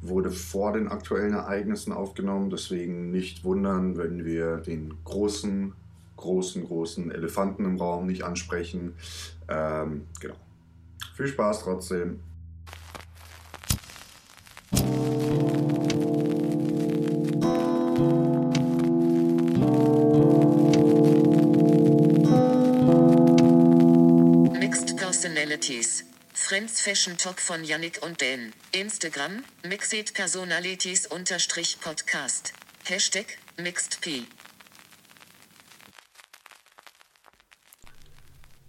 wurde vor den aktuellen Ereignissen aufgenommen, deswegen nicht wundern, wenn wir den großen, großen, großen Elefanten im Raum nicht ansprechen. Ähm, genau. Viel Spaß trotzdem. Mixed Personalities. Friends Fashion Talk von Yannick und Dan. Instagram, Mixed Personalities unterstrich Podcast. Hashtag, MixedP.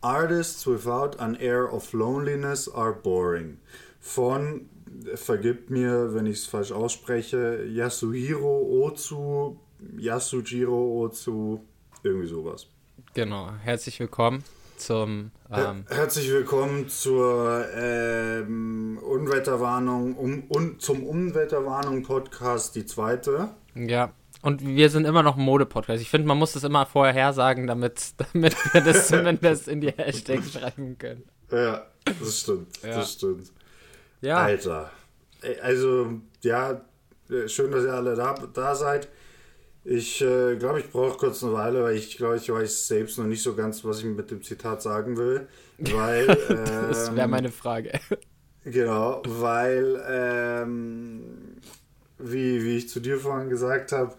Artists without an air of loneliness are boring. Von, vergibt mir, wenn ich es falsch ausspreche, Yasuhiro Ozu, Yasujiro Ozu, irgendwie sowas. Genau, herzlich willkommen zum. Ähm, Her Herzlich willkommen zur ähm, Unwetterwarnung, um, un, zum Unwetterwarnung-Podcast, die zweite. ja, und wir sind immer noch ein Mode-Podcast. Ich finde, man muss das immer vorher hersagen, damit, damit wir das zumindest in die Hashtags schreiben können. Ja, das stimmt, Ja. das stimmt. Ja, Alter. Also, ja, schön, dass ihr alle da, da seid. Ich äh, glaube, ich brauche kurz eine Weile, weil ich glaube, ich weiß selbst noch nicht so ganz, was ich mit dem Zitat sagen will. Weil. das wäre ähm, meine Frage. Genau, weil, ähm, wie, wie ich zu dir vorhin gesagt habe,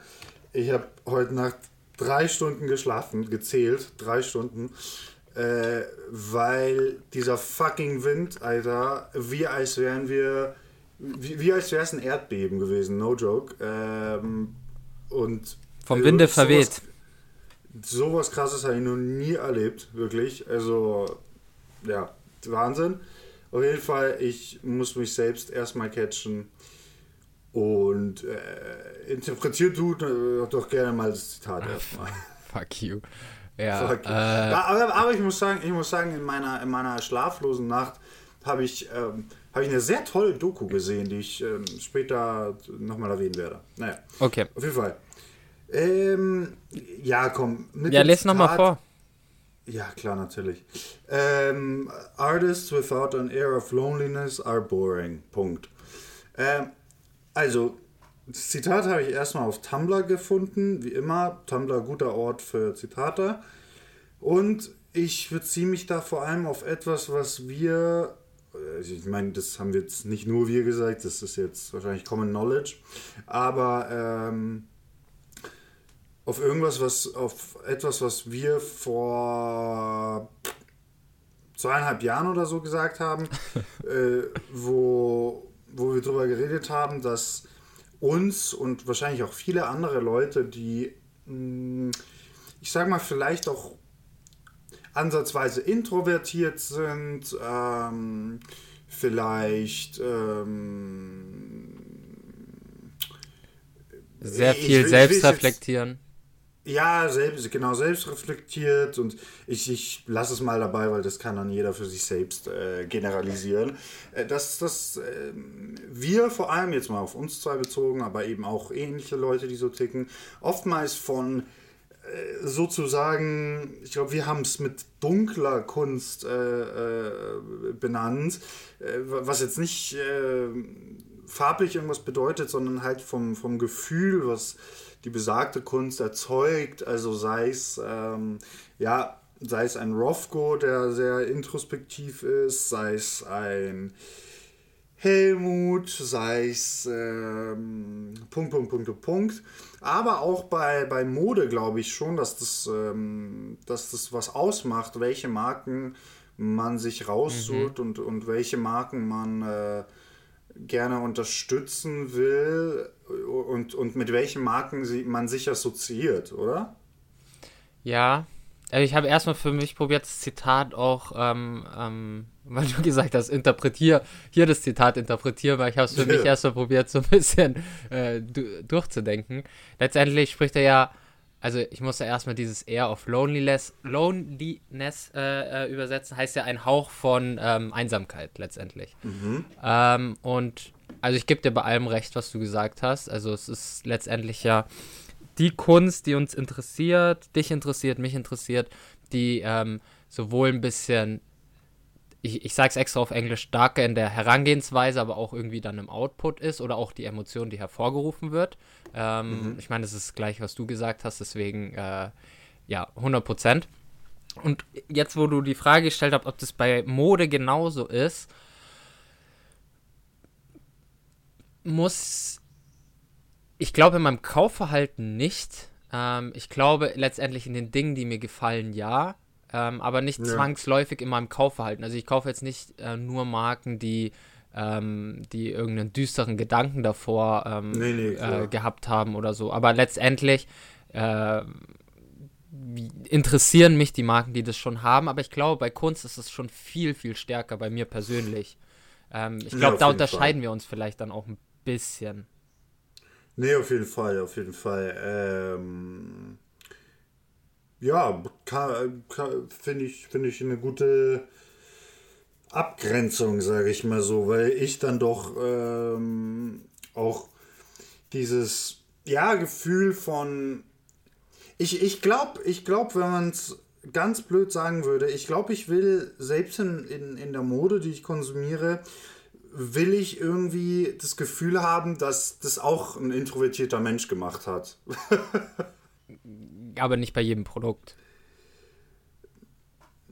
ich habe heute Nacht drei Stunden geschlafen, gezählt, drei Stunden, äh, weil dieser fucking Wind, Alter, wie als wären wir, wie, wie als wäre es ein Erdbeben gewesen, no joke. Ähm, und Vom Winde sowas- verweht. Sowas krasses habe ich noch nie erlebt, wirklich. Also, ja, Wahnsinn. Auf jeden Fall, ich muss mich selbst erstmal catchen. Und äh, interpretiert du äh, doch gerne mal das Zitat erstmal. Fuck you. Ja, Fuck you. äh, aber, aber ich muss sagen, ich muss sagen, in meiner, in meiner schlaflosen Nacht habe ich, ähm, habe ich eine sehr tolle Doku gesehen, die ich ähm, später nochmal erwähnen werde. Naja, okay. auf jeden Fall. Ähm, ja, komm. Ja, dem les nochmal vor. ja, klar, natürlich. Ähm, Artists without an air of loneliness are boring. Punkt. Ähm, also, das Zitat habe ich erstmal auf Tumblr gefunden, wie immer. Tumblr, guter Ort für Zitate. Und ich beziehe mich da vor allem auf etwas, was wir, ich meine, das haben wir jetzt nicht nur wir gesagt, das ist jetzt wahrscheinlich Common Knowledge, aber ähm, auf irgendwas, was, auf etwas, was wir vor zweieinhalb Jahren oder so gesagt haben, äh, wo, wo wir darüber geredet haben, dass uns und wahrscheinlich auch viele andere Leute, die, mh, ich sag mal, vielleicht auch ansatzweise introvertiert sind, ähm, vielleicht ähm, Sehr viel ich selbst reflektieren. ja, selbst, genau, selbst reflektiert und ich, ich lasse es mal dabei, weil das kann dann jeder für sich selbst äh, generalisieren. Äh, dass dass äh, wir vor allem jetzt mal auf uns zwei bezogen, aber eben auch ähnliche Leute, die so ticken, oftmals von sozusagen, ich glaube, wir haben es mit dunkler Kunst äh, äh, benannt, äh, was jetzt nicht äh, farblich irgendwas bedeutet, sondern halt vom, vom Gefühl, was die besagte Kunst erzeugt, also sei es, ähm, ja, sei es ein Rothko, der sehr introspektiv ist, sei es ein Helmut, sei es ähm, Punkt, Punkt, Punkt, Punkt. Aber auch bei, bei Mode glaube ich schon, dass das, ähm, dass das was ausmacht, welche Marken man sich raussucht Mhm. und, und welche Marken man äh, gerne unterstützen will und, und mit welchen Marken sie, man sich assoziiert, oder? Ja, also ich habe erstmal für mich probiert, das Zitat auch, ähm, ähm, weil du gesagt hast, interpretier, hier das Zitat interpretieren, weil ich habe es für mich erstmal probiert, so ein bisschen äh, du, durchzudenken. Letztendlich spricht er ja, also ich muss ja erstmal dieses Air of Loneliness, Loneliness äh, äh, übersetzen, heißt ja ein Hauch von ähm, Einsamkeit letztendlich. Ähm, und also ich gebe dir bei allem recht, was du gesagt hast. Also es ist letztendlich ja die Kunst, die uns interessiert, dich interessiert, mich interessiert, die ähm, sowohl ein bisschen, ich, ich sage es extra auf Englisch, starker in der Herangehensweise, aber auch irgendwie dann im Output ist oder auch die Emotion, die hervorgerufen wird. Ähm, Ich meine, das ist gleich, was du gesagt hast, deswegen äh, ja, 100 Prozent. Und jetzt, wo du die Frage gestellt hast, ob das bei Mode genauso ist, muss ich glaube in meinem Kaufverhalten nicht. Ähm, ich glaube letztendlich in den Dingen, die mir gefallen, ja. Ähm, aber nicht Ja. zwangsläufig in meinem Kaufverhalten. Also ich kaufe jetzt nicht äh, nur Marken, die, ähm, die irgendeinen düsteren Gedanken davor ähm, Nee, nee, äh, gehabt haben oder so. Aber letztendlich äh, interessieren mich die Marken, die das schon haben. Aber ich glaube, bei Kunst ist es schon viel, viel stärker bei mir persönlich. Ähm, ich Ja, glaube, auf da unterscheiden Fall. wir uns vielleicht dann auch ein bisschen. Nee, auf jeden Fall, auf jeden Fall. Ähm, ja, finde ich, finde ich eine gute Abgrenzung, sage ich mal so, weil ich dann doch ähm, auch dieses ja, Gefühl von ich, ich glaube, ich glaub, wenn man es ganz blöd sagen würde, ich glaube, ich will selbst in, in, in der Mode, die ich konsumiere, will ich irgendwie das Gefühl haben, dass das auch ein introvertierter Mensch gemacht hat. Aber nicht bei jedem Produkt.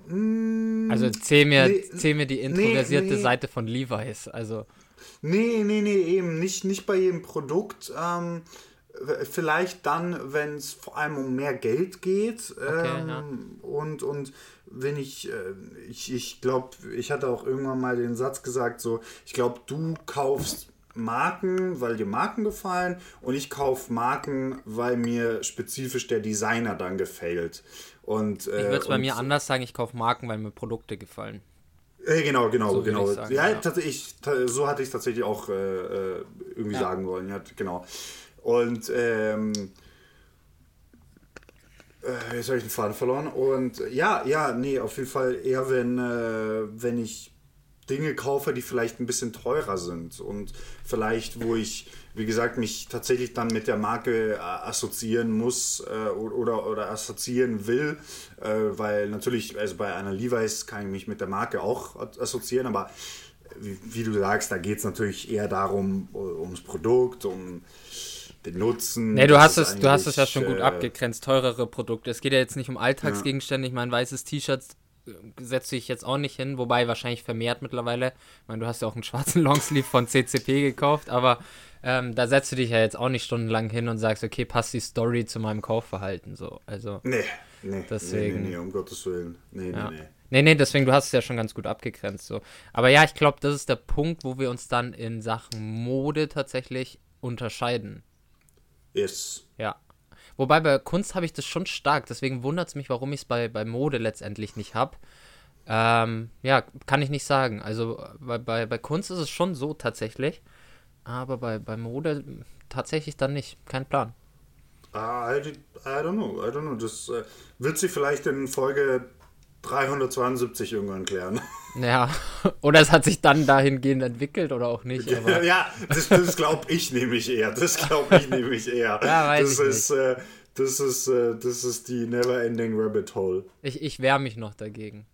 Also zähl mir, nee, zähl mir die introversierte nee. Seite von Levi's. Also, Nee, nee, nee, eben nicht, nicht bei jedem Produkt. Ähm, vielleicht dann, wenn es vor allem um mehr Geld geht. Ähm, ja. Und, und wenn ich, äh, ich, ich glaube, ich hatte auch irgendwann mal den Satz gesagt, so, ich glaube, du kaufst Marken, weil dir Marken gefallen und ich kaufe Marken, weil mir spezifisch der Designer dann gefällt. Und, äh, ich würde es bei mir anders sagen, ich kaufe Marken, weil mir Produkte gefallen. äh, genau, genau, So genau. ich sagen, ja, ja. tatsächlich, ta- so hatte ich tatsächlich auch äh, äh, irgendwie Ja. sagen wollen. Ja, genau. Und ähm, äh, jetzt habe ich den Faden verloren. Und ja, ja, nee, auf jeden Fall eher, wenn, äh, wenn ich Dinge kaufe, die vielleicht ein bisschen teurer sind und vielleicht, wo ich, wie gesagt, mich tatsächlich dann mit der Marke äh, assoziieren muss äh, oder, oder assoziieren will, äh, weil natürlich, also bei einer Levi's kann ich mich mit der Marke auch assoziieren, aber wie, wie du sagst, da geht es natürlich eher darum, ums Produkt, um den Nutzen. Nee, du hast es, du hast es ja schon gut äh, abgegrenzt, teurere Produkte. Es geht ja jetzt nicht um Alltagsgegenstände. Ich meine, weißes T-Shirt setze ich jetzt auch nicht hin, wobei wahrscheinlich vermehrt mittlerweile. Ich meine, du hast ja auch einen schwarzen Longsleeve von CCP gekauft, aber ähm, da setzt du dich ja jetzt auch nicht stundenlang hin und sagst, okay, passt die Story zu meinem Kaufverhalten so. Also, Nee, nee, Deswegen- nee, nee, nee, um Gottes Willen. Nee, ja. nee, nee. Nee, nee, deswegen, du hast es ja schon ganz gut abgegrenzt so. Aber ja, ich glaube, das ist der Punkt, wo wir uns dann in Sachen Mode tatsächlich unterscheiden. Ist. Ja. Wobei bei Kunst habe ich das schon stark, deswegen wundert es mich, warum ich es bei, bei Mode letztendlich nicht habe. Ähm, ja, kann ich nicht sagen. Also bei, bei, bei Kunst ist es schon so tatsächlich, aber bei, bei Mode tatsächlich dann nicht. Kein Plan. Ah, I, I don't know, I don't know. Das äh, wird sich vielleicht in Folge 372 irgendwann klären. Ja, oder es hat sich dann dahingehend entwickelt oder auch nicht. Ja, das, das glaube ich nämlich eher. Das glaube ich nämlich eher. Ja, weiß das ich ist, äh, das ist, äh, das ist die Never-Ending Rabbit Hole. ich, ich wehre mich noch dagegen.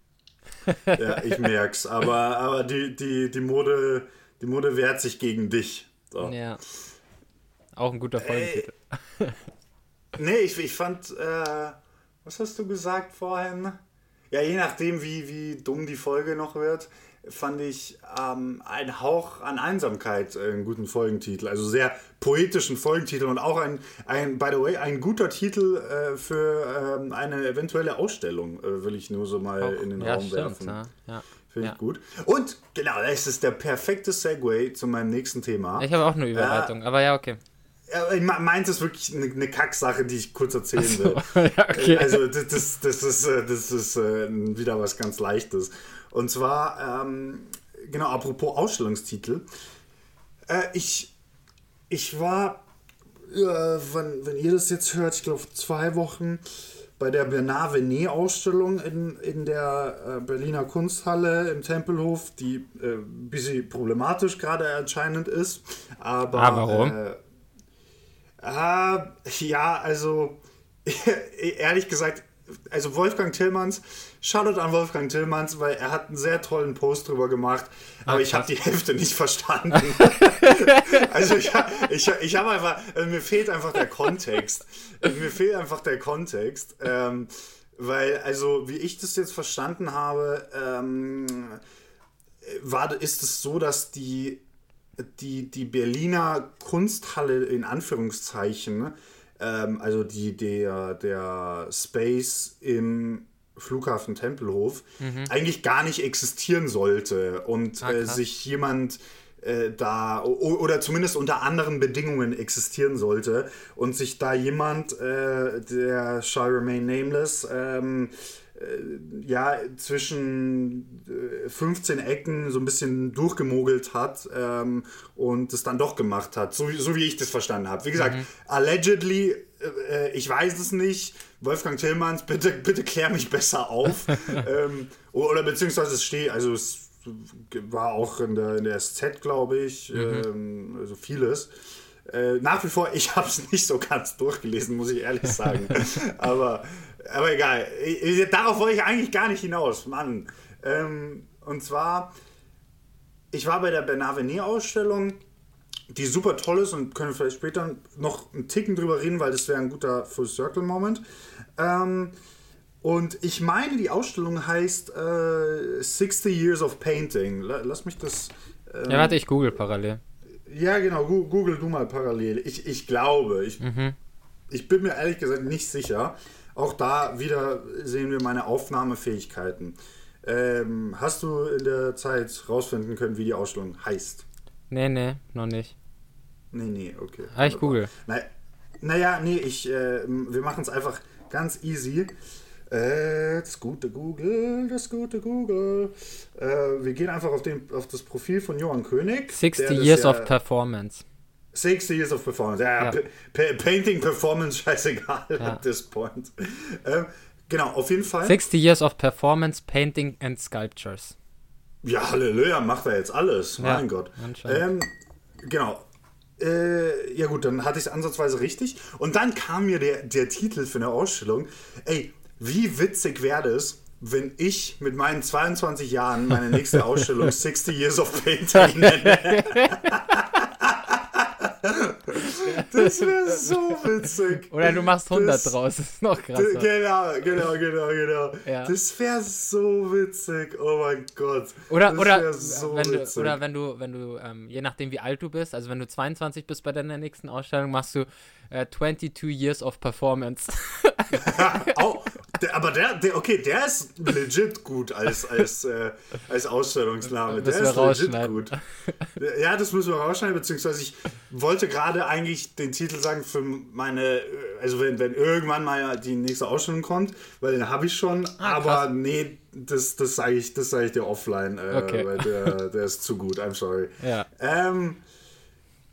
Ja, ich merk's. Aber, aber die, die, die Mode, die Mode wehrt sich gegen dich. So. Ja. Auch ein guter Folgentitel. Nee, ich, ich fand, äh, was hast du gesagt vorhin? Ja, je nachdem, wie, wie dumm die Folge noch wird, fand ich ähm, ein Hauch an Einsamkeit äh, einen guten Folgentitel. Also sehr poetischen Folgentitel und auch ein, ein by the way, ein guter Titel äh, für ähm, eine eventuelle Ausstellung, äh, will ich nur so mal Auch- in den ja, Raum stimmt, werfen. ja, ja. Finde ich Ja. gut. Und genau, das ist der perfekte Segway zu meinem nächsten Thema. Ich habe auch eine Überleitung, aber ja, okay. Meins ist wirklich eine, eine Kacksache, die ich kurz erzählen so, will. ja, okay. Also das, das, das ist, äh, das ist äh, wieder was ganz Leichtes. Und zwar, ähm, genau, apropos Ausstellungstitel. Äh, ich, ich war, äh, wenn, wenn ihr das jetzt hört, ich glaube zwei Wochen bei der Bernard Venet Ausstellung in, in der äh, Berliner Kunsthalle im Tempelhof, die äh, ein bisschen problematisch gerade anscheinend ist. Aber, Ah, warum? Äh, Ah, ja, also ehrlich gesagt, also Wolfgang Tillmanns, Shoutout an Wolfgang Tillmanns, weil er hat einen sehr tollen Post drüber gemacht, aber ich habe die Hälfte nicht verstanden. also ich, ich, ich habe einfach, also mir fehlt einfach der Kontext. mir fehlt einfach der Kontext. Ähm, weil, also, wie ich das jetzt verstanden habe, ähm, war, ist es so, dass die, die, die Berliner Kunsthalle in Anführungszeichen, ähm, also die, der, der Space im Flughafen Tempelhof, Mhm. eigentlich gar nicht existieren sollte und Ah, äh, sich jemand äh, da o- oder zumindest unter anderen Bedingungen existieren sollte und sich da jemand, äh, der shall remain nameless, ähm, äh, ja, zwischen äh, 15 Ecken so ein bisschen durchgemogelt hat ähm, und es dann doch gemacht hat, so, wie- so wie ich das verstanden habe. Wie gesagt, Mhm. allegedly, äh, ich weiß es nicht. Wolfgang Tillmanns, bitte, bitte klär mich besser auf. ähm, oder beziehungsweise es steht, also es war auch in der, in der SZ, glaube ich, ähm, also vieles. Äh, nach wie vor, ich habe es nicht so ganz durchgelesen, muss ich ehrlich sagen. aber, aber egal. Ich, ich, darauf wollte ich eigentlich gar nicht hinaus, Mann. Ähm, und zwar, ich war bei der Bernard Venet-Ausstellung, die super toll ist und können vielleicht später noch einen Ticken drüber reden, weil das wäre ein guter Full-Circle-Moment. Ähm, und ich meine, die Ausstellung heißt äh, 60 Years of Painting. La- Lass mich das. ähm, Ja, warte, ich google parallel. ja, genau, google du mal parallel. Ich, ich glaube, ich, ich bin mir ehrlich gesagt nicht sicher. Auch da wieder sehen wir meine Aufnahmefähigkeiten. Ähm, hast du in der Zeit rausfinden können, wie die Ausstellung heißt? Nee, nee, noch nicht. Nee, nee, okay. Ah, ich google. Na, naja, nee, ich, äh, wir machen es einfach ganz easy. Äh, das gute Google, das gute Google. Äh, wir gehen einfach auf, den, auf das Profil von Johann König. 60 der das Years ja- of Performance. 60 Years of Performance. Ja, Ja. Painting Performance, scheißegal Ja. at this point. Ähm, genau, auf jeden Fall. 60 Years of Performance, Painting and Sculptures. Ja, Halleluja, macht er jetzt alles. Ja, mein Gott. Ähm, genau. Äh, ja gut, dann hatte ich es ansatzweise richtig. Und dann kam mir der, der Titel für eine Ausstellung. Ey, wie witzig wäre es, wenn ich mit meinen 22 Jahren meine nächste Ausstellung 60 Years of Painting nenne. das wäre so witzig. Oder du machst 100 Das- draus, das ist noch krasser. Genau, genau, genau, genau. Ja. Das wäre so witzig. Oh mein Gott. Oder, das oder, so wenn du, witzig. oder wenn du, wenn du, ähm, je nachdem wie alt du bist, also wenn du 22 bist bei deiner nächsten Ausstellung, machst du äh, 22 Years of Performance. Au, der, aber der, der, okay, der ist legit gut als, als, äh, als Ausstellungsname. Der ist legit gut. Ja, das müssen wir rausschneiden, beziehungsweise ich wollte gerade eigentlich den Titel sagen für meine, äh, also wenn, wenn irgendwann mal die nächste Ausstellung kommt, weil den habe ich schon, Ah, aber nee, das, das sage ich, das sage ich dir offline, äh, Okay. weil der, der ist zu gut, I'm sorry. Ja. Ähm,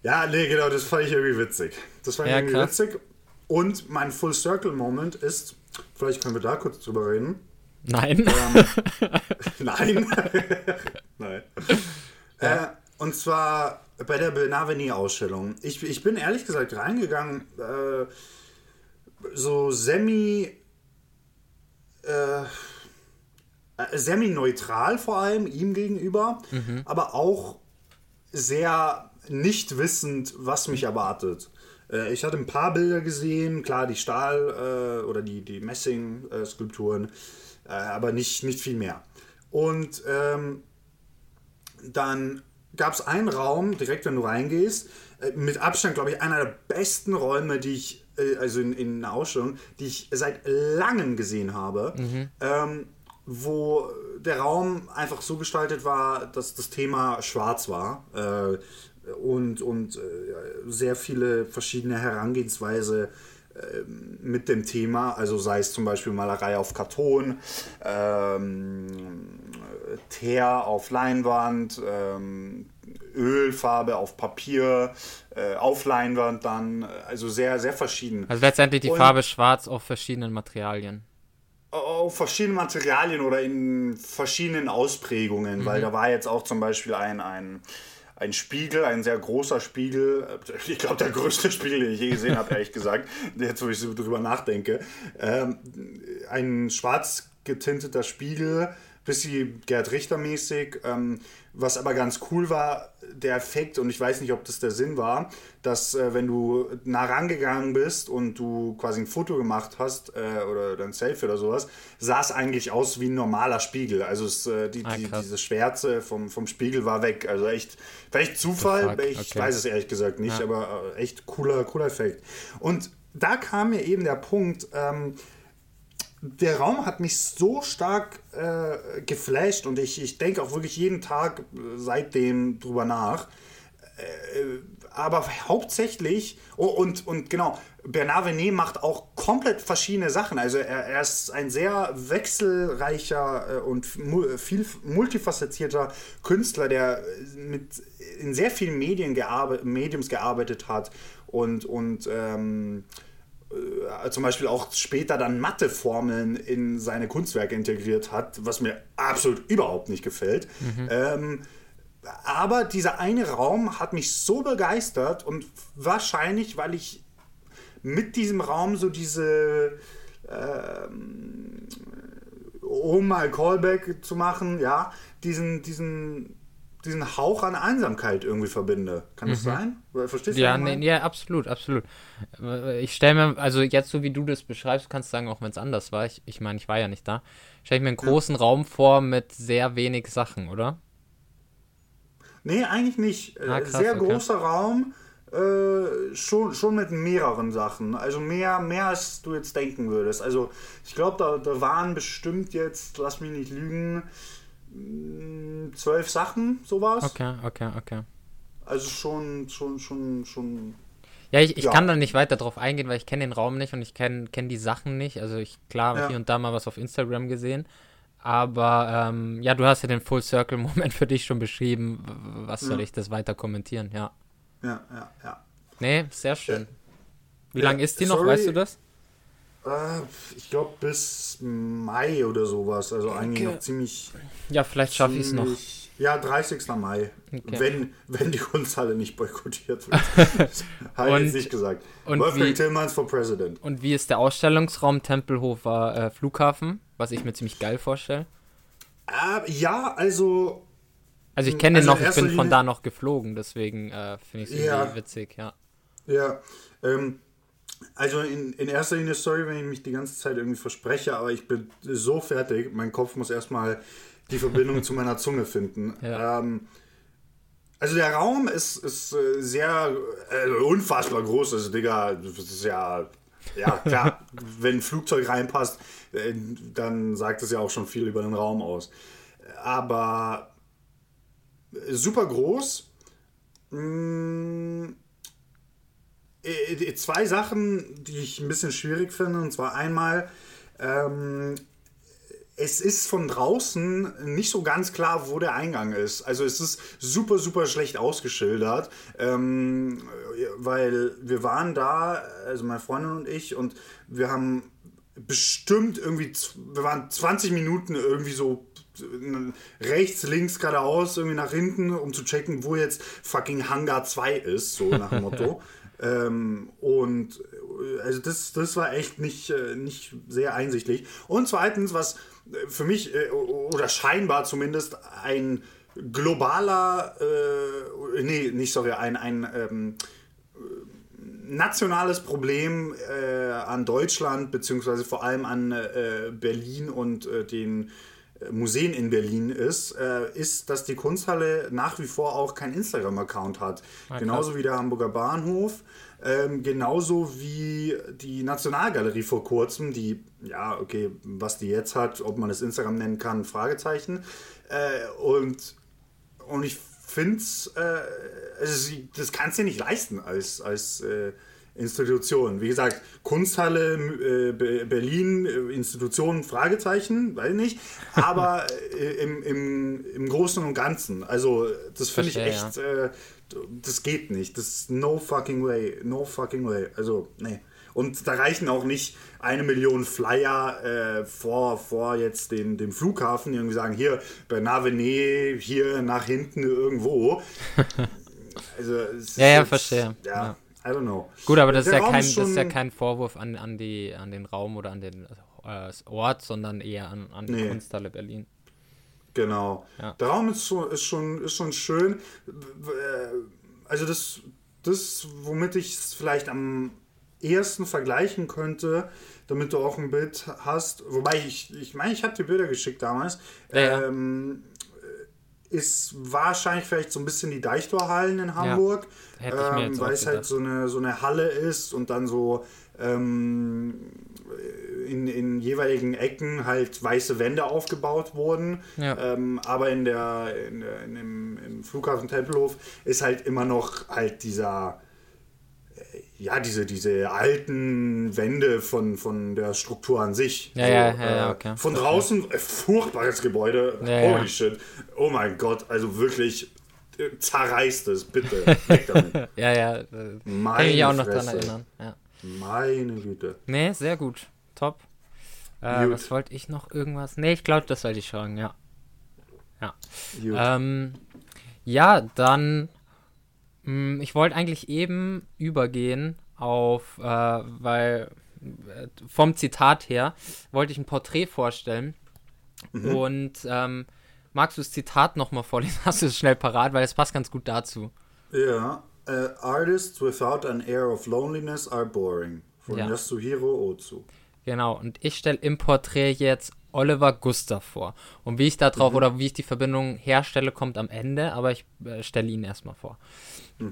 ja, nee, genau, das fand ich irgendwie witzig. Das fand ich Ja, irgendwie krass. witzig. Und mein Full Circle Moment ist, vielleicht können wir da kurz drüber reden. Nein. Nein. Nein. Äh, und zwar bei der Benaveni-Ausstellung. Ich, ich bin ehrlich gesagt reingegangen, äh, so semi. Äh, äh, semi-neutral vor allem ihm gegenüber, aber auch sehr nicht wissend, was mich erwartet. Äh, ich hatte ein paar Bilder gesehen, klar, die Stahl- äh, oder die, die Messing-Skulpturen. äh, aber nicht, nicht viel mehr. Und ähm, dann gab es einen Raum, direkt wenn du reingehst, äh, mit Abstand, glaube ich, einer der besten Räume, die ich, äh, also in, in einer Ausstellung, die ich seit langem gesehen habe, ähm, wo der Raum einfach so gestaltet war, dass das Thema schwarz war. Äh, und, und äh, sehr viele verschiedene Herangehensweise ähm, mit dem Thema, also sei es zum Beispiel Malerei auf Karton, ähm, Teer auf Leinwand, ähm, Ölfarbe auf Papier, äh, auf Leinwand dann, also sehr, sehr verschieden. Also letztendlich die Und- Farbe schwarz auf verschiedenen Materialien. auf verschiedenen Materialien oder in verschiedenen Ausprägungen, weil da war jetzt auch zum Beispiel ein, ein, ein Spiegel, ein sehr großer Spiegel, ich glaube der größte Spiegel, den ich je gesehen habe, ehrlich gesagt, jetzt wo ich so drüber nachdenke, ähm, ein schwarz getinteter Spiegel, bisschen Gerd Richter mäßig, ähm, was aber ganz cool war, der Effekt, und ich weiß nicht, ob das der Sinn war, dass äh, wenn du nah rangegangen bist und du quasi ein Foto gemacht hast äh, oder ein Selfie oder sowas, sah es eigentlich aus wie ein normaler Spiegel. Also es, äh, die, Ah, die, diese Schwärze vom, vom Spiegel war weg. Also echt, vielleicht Zufall, ich okay. weiß es ehrlich gesagt nicht, Ja. aber äh, echt cooler, cooler Effekt. Und da kam mir eben der Punkt, ähm, der Raum hat mich so stark äh, geflasht und ich, ich denke auch wirklich jeden Tag äh, seitdem drüber nach. Äh, aber hauptsächlich, oh, und, und genau, Bernard Venet macht auch komplett verschiedene Sachen. Also er, er ist ein sehr wechselreicher äh, und viel multifacettierter Künstler, der mit in sehr vielen Medien gearbe Mediums gearbeitet hat und, und ähm, äh, zum Beispiel auch später dann Matheformeln in seine Kunstwerke integriert hat, was mir absolut überhaupt nicht gefällt. Ähm, aber dieser eine Raum hat mich so begeistert und wahrscheinlich, weil ich mit diesem Raum so diese, ähm, um mal Callback zu machen, ja, diesen, diesen, diesen Hauch an Einsamkeit irgendwie verbinde. Kann das sein? Verstehst du? Ja, nee, ja, absolut, absolut. Ich stelle mir, also jetzt so wie du das beschreibst, kannst du sagen, auch wenn es anders war, ich, ich meine, ich war ja nicht da, stelle ich mir einen großen Raum vor mit sehr wenig Sachen, oder? Nee, eigentlich nicht. Äh, Ah, krass, Sehr okay. großer Raum, äh, schon, schon mit mehreren Sachen. Also mehr, mehr als du jetzt denken würdest. Also ich glaube, da, da waren bestimmt jetzt, lass mich nicht lügen, zwölf Sachen, sowas. Okay, okay, okay. Also schon, schon, schon, schon. Ja, ich, ich Ja. kann da nicht weiter drauf eingehen, weil ich kenne den Raum nicht und ich kenne kenn die Sachen nicht. Also ich, klar, Ja. hier und da mal was auf Instagram gesehen. Aber ähm, ja, du hast ja den Full Circle Moment für dich schon beschrieben. Was soll Ja. ich das weiter kommentieren? Ja. Ja, ja, ja. Nee, sehr schön. Wie Ja, lange ist die noch, sorry. weißt du das? Äh, ich glaube bis Mai oder sowas. Also eigentlich noch ziemlich. Ja, vielleicht schaffe ich es noch. Ja, 30. Mai. Okay. Wenn, wenn die Kunsthalle nicht boykottiert wird. Habe ich jetzt nicht gesagt. und Wolfgang wie- Tillmanns for President. Und wie ist der Ausstellungsraum Tempelhofer äh, Flughafen? Was ich mir ziemlich geil vorstelle. Äh, ja, also. Also ich kenne den Also in noch, ich bin von Linie- da noch geflogen, deswegen äh, finde ich es Ja. irgendwie witzig, ja. Ja, ähm, also in, in erster Linie, sorry, wenn ich mich die ganze Zeit irgendwie verspreche, aber ich bin so fertig, mein Kopf muss erstmal die Verbindung zu meiner Zunge finden. Ja. Ähm, also der Raum ist, ist äh, sehr, äh, unfassbar groß, also Digga, das ist ja, ja klar, wenn ein Flugzeug reinpasst, äh, dann sagt es ja auch schon viel über den Raum aus. Aber super groß. Mm, äh, zwei Sachen, die ich ein bisschen schwierig finde. Und zwar einmal, ähm, es ist von draußen nicht so ganz klar, wo der Eingang ist. Also es ist super, super schlecht ausgeschildert, ähm, weil wir waren da, also meine Freundin und ich, und wir haben bestimmt irgendwie, wir waren 20 Minuten irgendwie so rechts, links, geradeaus, irgendwie nach hinten, um zu checken, wo jetzt fucking Hangar 2 ist, so nach dem Motto. ähm, und äh, also das, das war echt nicht, äh, nicht sehr einsichtlich. Und zweitens, was äh, für mich, oder scheinbar zumindest, ein globaler, äh, nee, nicht sorry, ein, ein ähm, nationales Problem äh, an Deutschland, beziehungsweise vor allem an äh, Berlin und den Museen in Berlin ist, äh, ist, dass die Kunsthalle nach wie vor auch kein Instagram-Account hat. Ah, genauso wie der Hamburger Bahnhof. Ähm, genauso wie die Nationalgalerie vor kurzem, die, ja, okay, was die jetzt hat, ob man es Instagram nennen kann, Fragezeichen. Äh, und, und ich finde es, äh, also sie- das kannst du dir nicht leisten als, als äh, Institution. Wie gesagt, Kunsthalle äh, Be- Berlin, äh, Institution, Fragezeichen, weiß ich nicht. Aber äh, im, im, im Großen und Ganzen, also das finde ich echt, äh, das geht nicht. Das ist no fucking way, no fucking way. Also, nee. Und da reichen auch nicht eine Million Flyer äh, vor, vor jetzt den, dem Flughafen, die irgendwie sagen, hier, Bernard Venet, hier nach hinten irgendwo. Also, es ist Ja, ja, verstehe. Ja, I don't know. Gut, aber das ist, ja kein, das ist ja kein Vorwurf an, an, die, an den Raum oder an den äh, Ort, sondern eher an, an die Nee. Kunsthalle Berlin. Genau. Ja. Der Raum ist schon, ist schon, ist schon schön. Also das, das womit ich es vielleicht am ehesten vergleichen könnte, damit du auch ein Bild hast, wobei ich, ich meine, ich habe dir Bilder geschickt damals, ja. ähm, ist wahrscheinlich vielleicht so ein bisschen die Deichtorhallen in Hamburg, mir ähm, weil es halt so eine, so eine Halle ist und dann so ähm, in, in jeweiligen Ecken halt weiße Wände aufgebaut wurden. Ja. Ähm, aber in der, in der in dem, im Flughafen Tempelhof ist halt immer noch halt dieser ja, diese, diese alten Wände von, von der Struktur an sich. Ja, ja, ja, ja, äh, okay. Von draußen, äh, furchtbares Gebäude. Ja, ja. Holy shit. Oh mein Gott, also wirklich äh, zerreißt es, bitte. Weg damit. Ja, ja, äh, kann ich Meine mich auch noch dran Fresse. erinnern. Ja. Meine Güte. Nee, sehr gut. Top. Äh, Gut. was wollte ich noch? Irgendwas? Nee, ich glaube, das wollte ich fragen, ja. Ja. Gut. Ähm, ja, dann. Mh, ich wollte eigentlich eben übergehen auf, äh, weil äh, vom Zitat her wollte ich ein Porträt vorstellen. Mhm. Und ähm, magst du das Zitat nochmal vorlesen? Hast du es schnell parat, weil es passt ganz gut dazu. Ja, äh, Artists without an air of loneliness are boring. Von Ja. Yasuhiro Ozu. Genau, und ich stelle im Porträt jetzt Oliver Gustav vor. Und wie ich da drauf oder wie ich die Verbindung herstelle, kommt am Ende, aber ich äh, stelle ihn erstmal vor.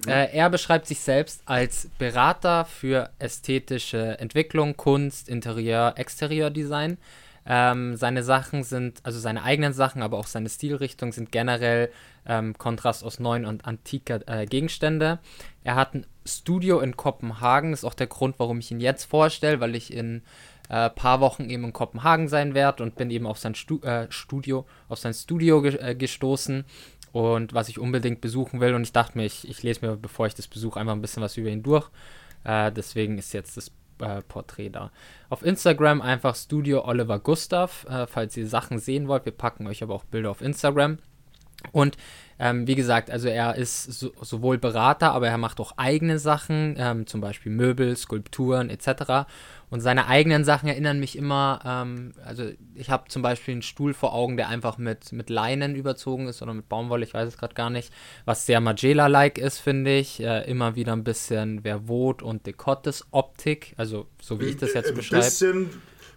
Äh, er beschreibt sich selbst als Berater für ästhetische Entwicklung, Kunst, Interieur, Exterieurdesign. Ähm, seine Sachen sind, also seine eigenen Sachen, aber auch seine Stilrichtung sind generell ähm, Kontrast aus neuen und antiker äh, Gegenstände. Er hat ein Studio in Kopenhagen, ist auch der Grund, warum ich ihn jetzt vorstelle, weil ich in äh, paar Wochen eben in Kopenhagen sein werde und bin eben auf sein Stu äh, Studio, auf sein Studio ge äh, gestoßen und was ich unbedingt besuchen will. Und ich dachte mir, ich, ich lese mir, bevor ich das besuche, einfach ein bisschen was über ihn durch. Äh, deswegen ist jetzt das äh, Porträt da. Auf Instagram einfach Studio Oliver Gustav, äh, falls ihr Sachen sehen wollt. Wir packen euch aber auch Bilder auf Instagram. Und ähm, wie gesagt, also er ist so, sowohl Berater, aber er macht auch eigene Sachen, ähm, zum Beispiel Möbel, Skulpturen etc. Und seine eigenen Sachen erinnern mich immer, ähm, also ich habe zum Beispiel einen Stuhl vor Augen, der einfach mit, mit Leinen überzogen ist oder mit Baumwolle, ich weiß es gerade gar nicht, was sehr Magela-like ist, finde ich. Äh, immer wieder ein bisschen Vervot und Decottes-Optik, also so wie ich das jetzt Ein beschreibe. bisschen,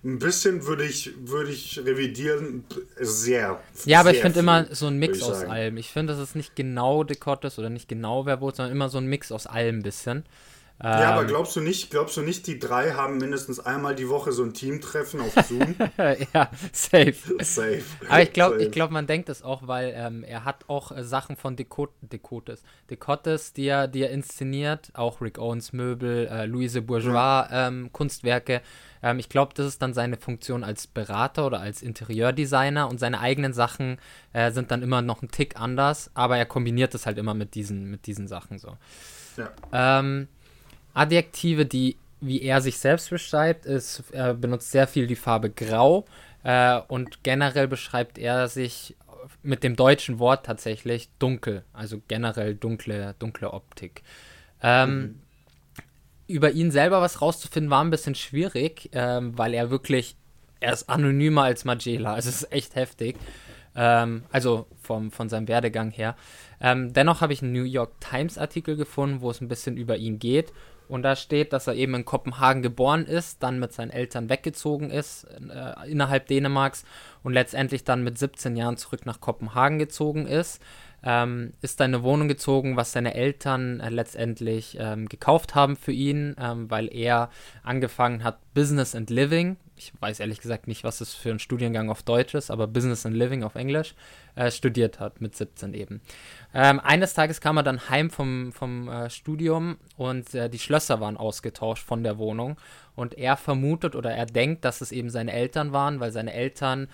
ein bisschen würde ich, würde ich revidieren, sehr. Ja, aber ich sehr finde viel, immer so ein Mix ich aus sagen. allem. Ich finde, das ist nicht genau Decottes oder nicht genau Verbot, sondern immer so ein Mix aus allem ein bisschen. Ja, aber Ähm, glaubst du nicht, glaubst du nicht, die drei haben mindestens einmal die Woche so ein Teamtreffen auf Zoom? ja, safe. Safe. Aber ich glaube, ich glaub, man denkt es auch, weil ähm, er hat auch äh, Sachen von Decot Decotes, Decotes, die er, die er inszeniert, auch Rick Owens Möbel, äh, Louise Bourgeois ähm, Kunstwerke. Ähm, ich glaube, das ist dann seine Funktion als Berater oder als Interieurdesigner und seine eigenen Sachen äh, sind dann immer noch ein Tick anders, aber er kombiniert das halt immer mit diesen, mit diesen Sachen so. Ja. Ähm, Adjektive, die, wie er sich selbst beschreibt, ist, er benutzt sehr viel die Farbe Grau äh, und generell beschreibt er sich mit dem deutschen Wort tatsächlich dunkel, also generell dunkle, dunkle Optik. Ähm, Über ihn selber was rauszufinden war ein bisschen schwierig, ähm, weil er wirklich, er ist anonymer als Magela, also es ist echt heftig. Ähm, also vom, von seinem Werdegang her. Ähm, dennoch habe ich einen New York Times Artikel gefunden, wo es ein bisschen über ihn geht. Und da steht, dass er eben in Kopenhagen geboren ist, dann mit seinen Eltern weggezogen ist äh, innerhalb Dänemarks und letztendlich dann mit 17 Jahren zurück nach Kopenhagen gezogen ist. Ähm, ist in eine Wohnung gezogen, was seine Eltern äh, letztendlich ähm, gekauft haben für ihn, ähm, weil er angefangen hat, Business and Living, ich weiß ehrlich gesagt nicht, was das für ein Studiengang auf Deutsch ist, aber Business and Living auf Englisch, äh, studiert hat mit 17 eben. Ähm, eines Tages kam er dann heim vom, vom äh, Studium und äh, die Schlösser waren ausgetauscht von der Wohnung und er vermutet oder er denkt, dass es eben seine Eltern waren, weil seine Eltern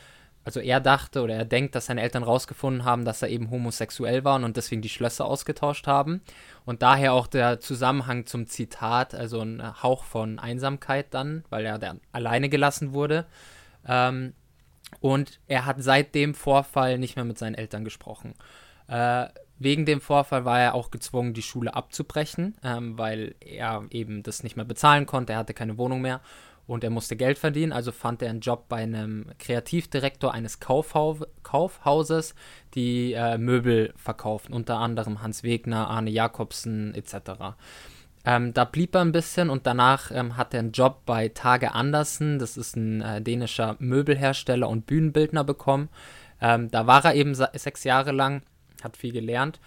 also er dachte oder er denkt, dass seine Eltern rausgefunden haben, dass er eben homosexuell war und deswegen die Schlösser ausgetauscht haben. Und daher auch der Zusammenhang zum Zitat, also ein Hauch von Einsamkeit dann, weil er dann alleine gelassen wurde. Ähm, und er hat seit dem Vorfall nicht mehr mit seinen Eltern gesprochen. Äh, wegen dem Vorfall war er auch gezwungen, die Schule abzubrechen, ähm, weil er eben das nicht mehr bezahlen konnte. Er hatte keine Wohnung mehr und er musste Geld verdienen, also fand er einen Job bei einem Kreativdirektor eines Kaufhau Kaufhauses, die äh, Möbel verkaufen, unter anderem Hans Wegner, Arne Jakobsen etc. Ähm, da blieb er ein bisschen und danach ähm, hat er einen Job bei Tage Andersen, das ist ein äh, dänischer Möbelhersteller und Bühnenbildner bekommen. Ähm, da war er eben sechs Jahre lang, hat viel gelernt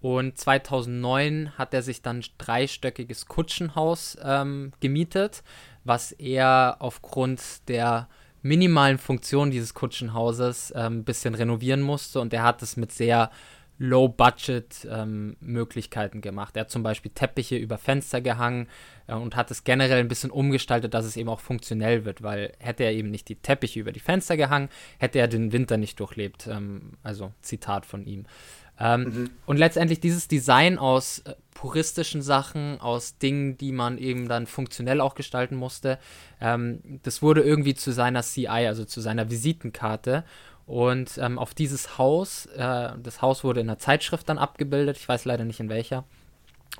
und 2009 hat er sich dann ein dreistöckiges Kutschenhaus ähm, gemietet was er aufgrund der minimalen Funktion dieses Kutschenhauses ein ähm, bisschen renovieren musste und er hat es mit sehr Low-Budget-Möglichkeiten ähm, gemacht. Er hat zum Beispiel Teppiche über Fenster gehangen äh, und hat es generell ein bisschen umgestaltet, dass es eben auch funktionell wird, weil hätte er eben nicht die Teppiche über die Fenster gehangen, hätte er den Winter nicht durchlebt. Ähm, also Zitat von ihm. Ähm, mhm. Und letztendlich dieses Design aus äh, puristischen Sachen, aus Dingen, die man eben dann funktionell auch gestalten musste, ähm, das wurde irgendwie zu seiner CI, also zu seiner Visitenkarte. Und ähm, auf dieses Haus, äh, das Haus wurde in einer Zeitschrift dann abgebildet, ich weiß leider nicht in welcher.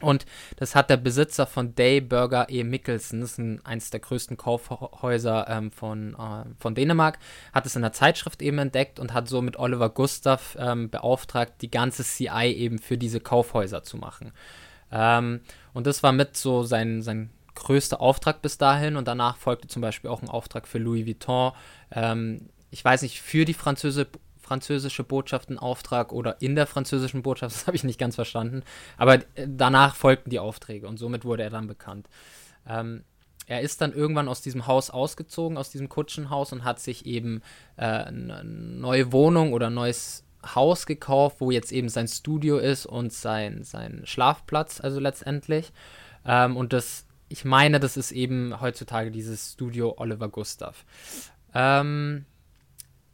Und das hat der Besitzer von Day Burger E. Mickelson, das ist ein, eines der größten Kaufhäuser ähm, von, äh, von Dänemark, hat es in der Zeitschrift eben entdeckt und hat so mit Oliver Gustav ähm, beauftragt, die ganze CI eben für diese Kaufhäuser zu machen. Ähm, und das war mit so sein, sein größter Auftrag bis dahin und danach folgte zum Beispiel auch ein Auftrag für Louis Vuitton. Ähm, ich weiß nicht, für die französische französische Botschaft einen Auftrag oder in der französischen Botschaft, das habe ich nicht ganz verstanden. Aber danach folgten die Aufträge und somit wurde er dann bekannt. Ähm, er ist dann irgendwann aus diesem Haus ausgezogen, aus diesem Kutschenhaus und hat sich eben äh, eine neue Wohnung oder ein neues Haus gekauft, wo jetzt eben sein Studio ist und sein, sein Schlafplatz, also letztendlich. Ähm, und das, ich meine, das ist eben heutzutage dieses Studio Oliver Gustav. Ähm,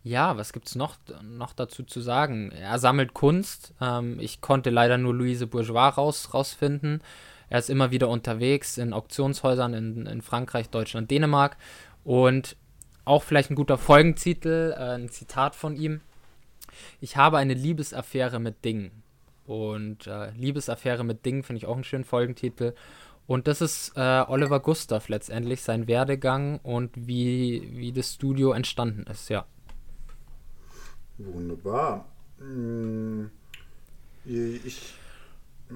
ja, was gibt es noch, noch dazu zu sagen? Er sammelt Kunst. Ähm, ich konnte leider nur Louise Bourgeois raus, rausfinden. Er ist immer wieder unterwegs in Auktionshäusern in, in Frankreich, Deutschland, Dänemark. Und auch vielleicht ein guter Folgentitel, äh, ein Zitat von ihm. Ich habe eine Liebesaffäre mit Dingen. Und äh, Liebesaffäre mit Dingen finde ich auch einen schönen Folgentitel. Und das ist äh, Oliver Gustav letztendlich, sein Werdegang und wie, wie das Studio entstanden ist, ja. Wunderbar. Hm, ich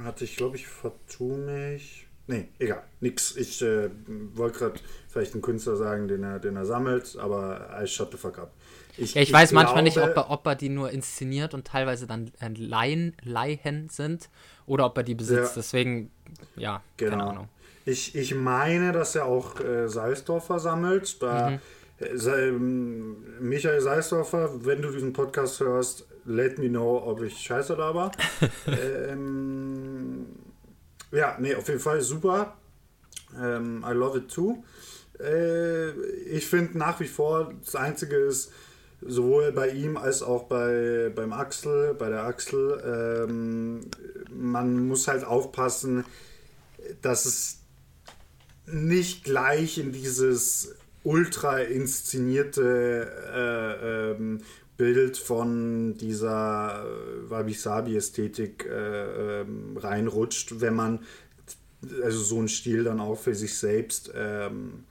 hatte, ich glaube, ich vertue mich. Nee, egal, nix. Ich äh, wollte gerade vielleicht einen Künstler sagen, den er, den er sammelt, aber the fuck up. Ich, ja, ich, ich weiß glaube, manchmal nicht, ob er, ob er die nur inszeniert und teilweise dann äh, Laien, Laien sind oder ob er die besitzt. Ja, Deswegen, ja, genau. keine Ahnung. Ich, ich meine, dass er auch äh, Salzdorfer sammelt. Da mhm. Michael Seisdorfer, wenn du diesen Podcast hörst, let me know, ob ich scheiße da war. ähm, ja, nee, auf jeden Fall super. Ähm, I love it too. Äh, ich finde nach wie vor, das Einzige ist, sowohl bei ihm als auch bei, beim Axel, bei der Axel, ähm, man muss halt aufpassen, dass es nicht gleich in dieses ultra inszenierte äh, ähm, Bild von dieser äh, Wabi-Sabi-Ästhetik äh, ähm, reinrutscht, wenn man also so einen Stil dann auch für sich selbst ähm,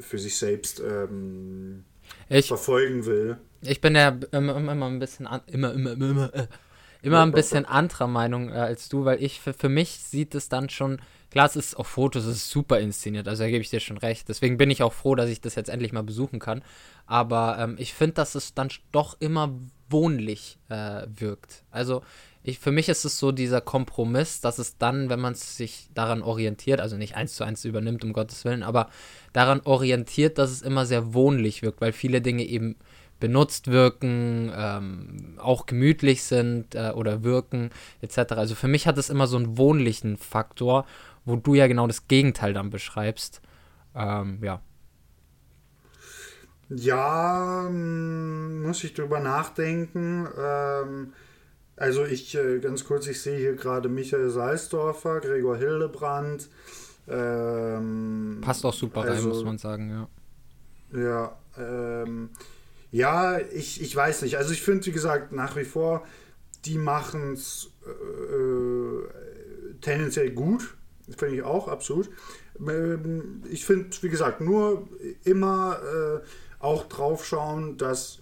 für sich selbst ähm, ich, verfolgen will. Ich bin ja immer, immer, immer ein bisschen an, immer, immer, immer, äh, immer ein bisschen anderer Meinung äh, als du, weil ich, für, für mich sieht es dann schon, klar, es ist auf Fotos, es ist super inszeniert, also da gebe ich dir schon recht. Deswegen bin ich auch froh, dass ich das jetzt endlich mal besuchen kann. Aber ähm, ich finde, dass es dann doch immer wohnlich äh, wirkt. Also ich, für mich ist es so dieser Kompromiss, dass es dann, wenn man sich daran orientiert, also nicht eins zu eins übernimmt, um Gottes Willen, aber daran orientiert, dass es immer sehr wohnlich wirkt, weil viele Dinge eben benutzt wirken, ähm, auch gemütlich sind äh, oder wirken, etc. Also für mich hat es immer so einen wohnlichen Faktor, wo du ja genau das Gegenteil dann beschreibst. Ähm, ja. Ja, ähm, muss ich drüber nachdenken. Ähm, also ich, äh, ganz kurz, ich sehe hier gerade Michael Salzdorfer, Gregor Hildebrand. Ähm, Passt auch super rein, also, muss man sagen, ja. Ja, ähm, ja, ich, ich weiß nicht. Also ich finde, wie gesagt, nach wie vor, die machen es äh, tendenziell gut. Finde ich auch, absolut. Ähm, ich finde, wie gesagt, nur immer äh, auch drauf schauen, dass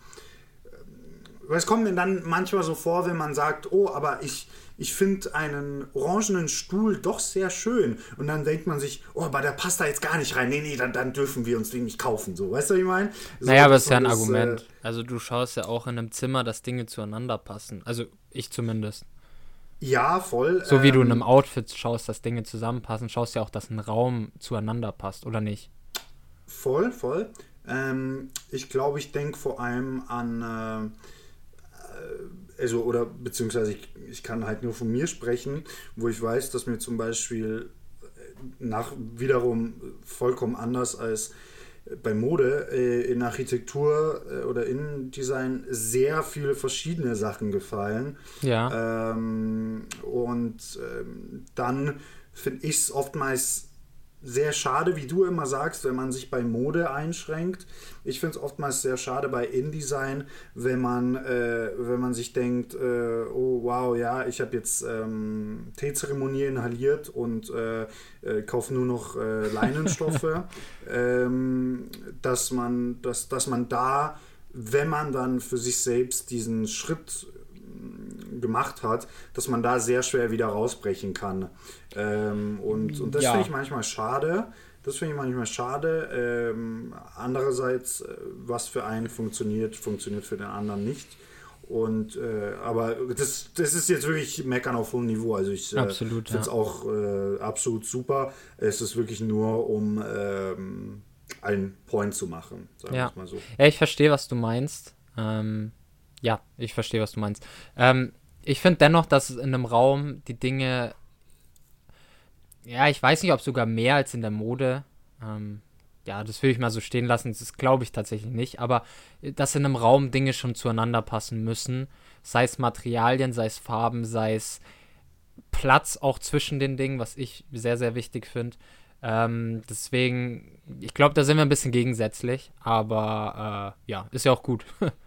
es kommt mir dann manchmal so vor, wenn man sagt, oh, aber ich, ich finde einen orangenen Stuhl doch sehr schön. Und dann denkt man sich, oh, aber der passt da jetzt gar nicht rein. Nee, nee, dann, dann dürfen wir uns den nicht kaufen. So, weißt du, was ich meine? So, naja, aber es ist ja ein das, Argument. Äh, also du schaust ja auch in einem Zimmer, dass Dinge zueinander passen. Also ich zumindest. Ja, voll. So wie du in ähm, einem Outfit schaust, dass Dinge zusammenpassen, schaust ja auch, dass ein Raum zueinander passt, oder nicht? Voll, voll. Ähm, ich glaube, ich denke vor allem an, äh, äh, also, oder beziehungsweise ich, ich kann halt nur von mir sprechen, wo ich weiß, dass mir zum Beispiel äh, nach wiederum vollkommen anders als bei Mode äh, in Architektur äh, oder Innendesign sehr viele verschiedene Sachen gefallen. Ja. Ähm, und ähm, dann finde ich es oftmals sehr schade, wie du immer sagst, wenn man sich bei Mode einschränkt. Ich finde es oftmals sehr schade bei InDesign, wenn man, äh, wenn man sich denkt, äh, oh wow, ja, ich habe jetzt ähm, Teezeremonie inhaliert und äh, äh, kaufe nur noch äh, Leinenstoffe, ähm, dass, man, dass, dass man da, wenn man dann für sich selbst diesen Schritt gemacht hat, dass man da sehr schwer wieder rausbrechen kann. Ähm, und, und das Ja. finde ich manchmal schade. Das finde ich manchmal schade. Ähm, andererseits, äh, was für einen funktioniert, funktioniert für den anderen nicht. Und äh, aber das, das ist jetzt wirklich Meckern auf hohem Niveau. Also ich äh, finde es ja. auch äh, absolut super. Es ist wirklich nur, um ähm, einen Point zu machen, sagen Ja. mal so. Ja, ich verstehe, was du meinst. Ähm, ja, ich verstehe, was du meinst. Ähm, ich finde dennoch, dass in einem Raum die Dinge, ja, ich weiß nicht, ob sogar mehr als in der Mode. Ähm, ja, das will ich mal so stehen lassen. Das glaube ich tatsächlich nicht. Aber äh, dass in einem Raum Dinge schon zueinander passen müssen, sei es Materialien, sei es Farben, sei es Platz auch zwischen den Dingen, was ich sehr, sehr wichtig finde. Ähm, deswegen, ich glaube, da sind wir ein bisschen gegensätzlich, aber äh, ja, ist ja auch gut.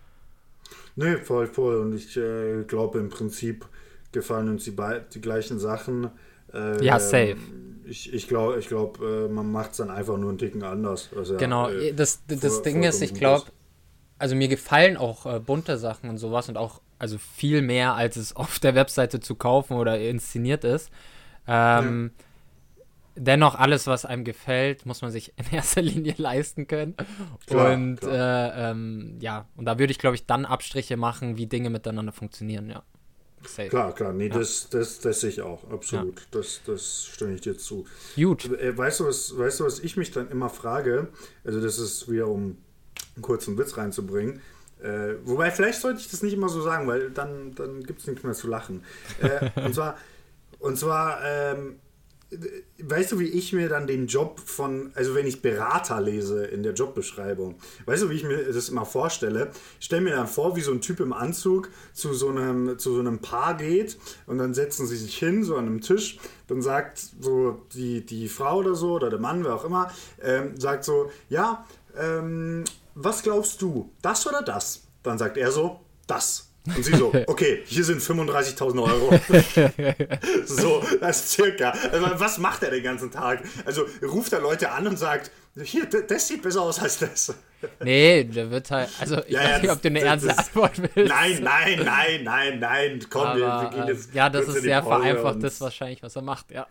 Nee, voll, voll. Und ich äh, glaube, im Prinzip gefallen uns die, die gleichen Sachen. Äh, Ja, safe. Ich, ich glaube, ich glaub, äh, man macht es dann einfach nur einen Ticken anders. ja, genau, äh, das, das Ding ist, ich glaube, also mir gefallen auch äh, bunte Sachen und sowas und auch, also viel mehr, als es auf der Webseite zu kaufen oder inszeniert ist. Ähm, Dennoch, alles, was einem gefällt, muss man sich in erster Linie leisten können. Klar, und Äh, ähm, ja, und da würde ich, glaube ich, dann Abstriche machen, wie Dinge miteinander funktionieren, ja. Safe. Klar, klar, nee, Ja. das, das, das sehe ich auch, absolut. Das, das stimme ich dir zu. Gut. Äh, Weißt du, was, weißt du, was ich mich dann immer frage? Also, das ist wieder, um einen kurzen Witz reinzubringen. Äh, wobei, vielleicht sollte ich das nicht immer so sagen, weil dann, dann gibt es nichts mehr zu lachen. Äh, und zwar, und zwar ähm, weißt du, wie ich mir dann den Job von, also wenn ich Berater lese in der Jobbeschreibung, weißt du, wie ich mir das immer vorstelle? Ich stelle mir dann vor, wie so ein Typ im Anzug zu so einem, zu so einem Paar geht und dann setzen sie sich hin, so an einem Tisch, dann sagt so die, die Frau oder so, oder der Mann, wer auch immer, ähm, sagt so, ja, ähm, was glaubst du, das oder das? Dann sagt er so, das. Und sie so, okay, hier sind 35.000 Euro. so, das ist circa. Also, was macht er den ganzen Tag? Also ruft er Leute an und sagt, Hier, das sieht besser aus als das. Nee, der wird halt. Also, ich Ja, weiß ja, nicht, ob du eine das- ernste das- Antwort willst. Nein, nein, nein, nein, nein. Komm, wir, wir Aber, gehen äh, jetzt. ja, das ist sehr Pause vereinfacht, das wahrscheinlich, was er macht, ja.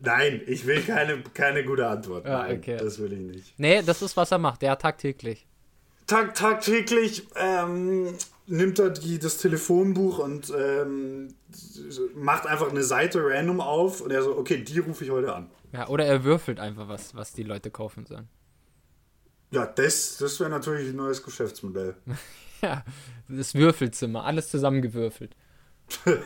Nein, ich will keine, keine gute Antwort. Ja, Nein, okay. das will ich nicht. Nee, das ist, was er macht, ja, tagtäglich. Tag, tagtäglich ähm, nimmt er die, das Telefonbuch und ähm, macht einfach eine Seite random auf und er so, okay, die rufe ich heute an. Ja, oder er würfelt einfach was, was die Leute kaufen sollen. Ja, das, das wäre natürlich ein neues Geschäftsmodell. Ja, das Würfelzimmer, alles zusammengewürfelt.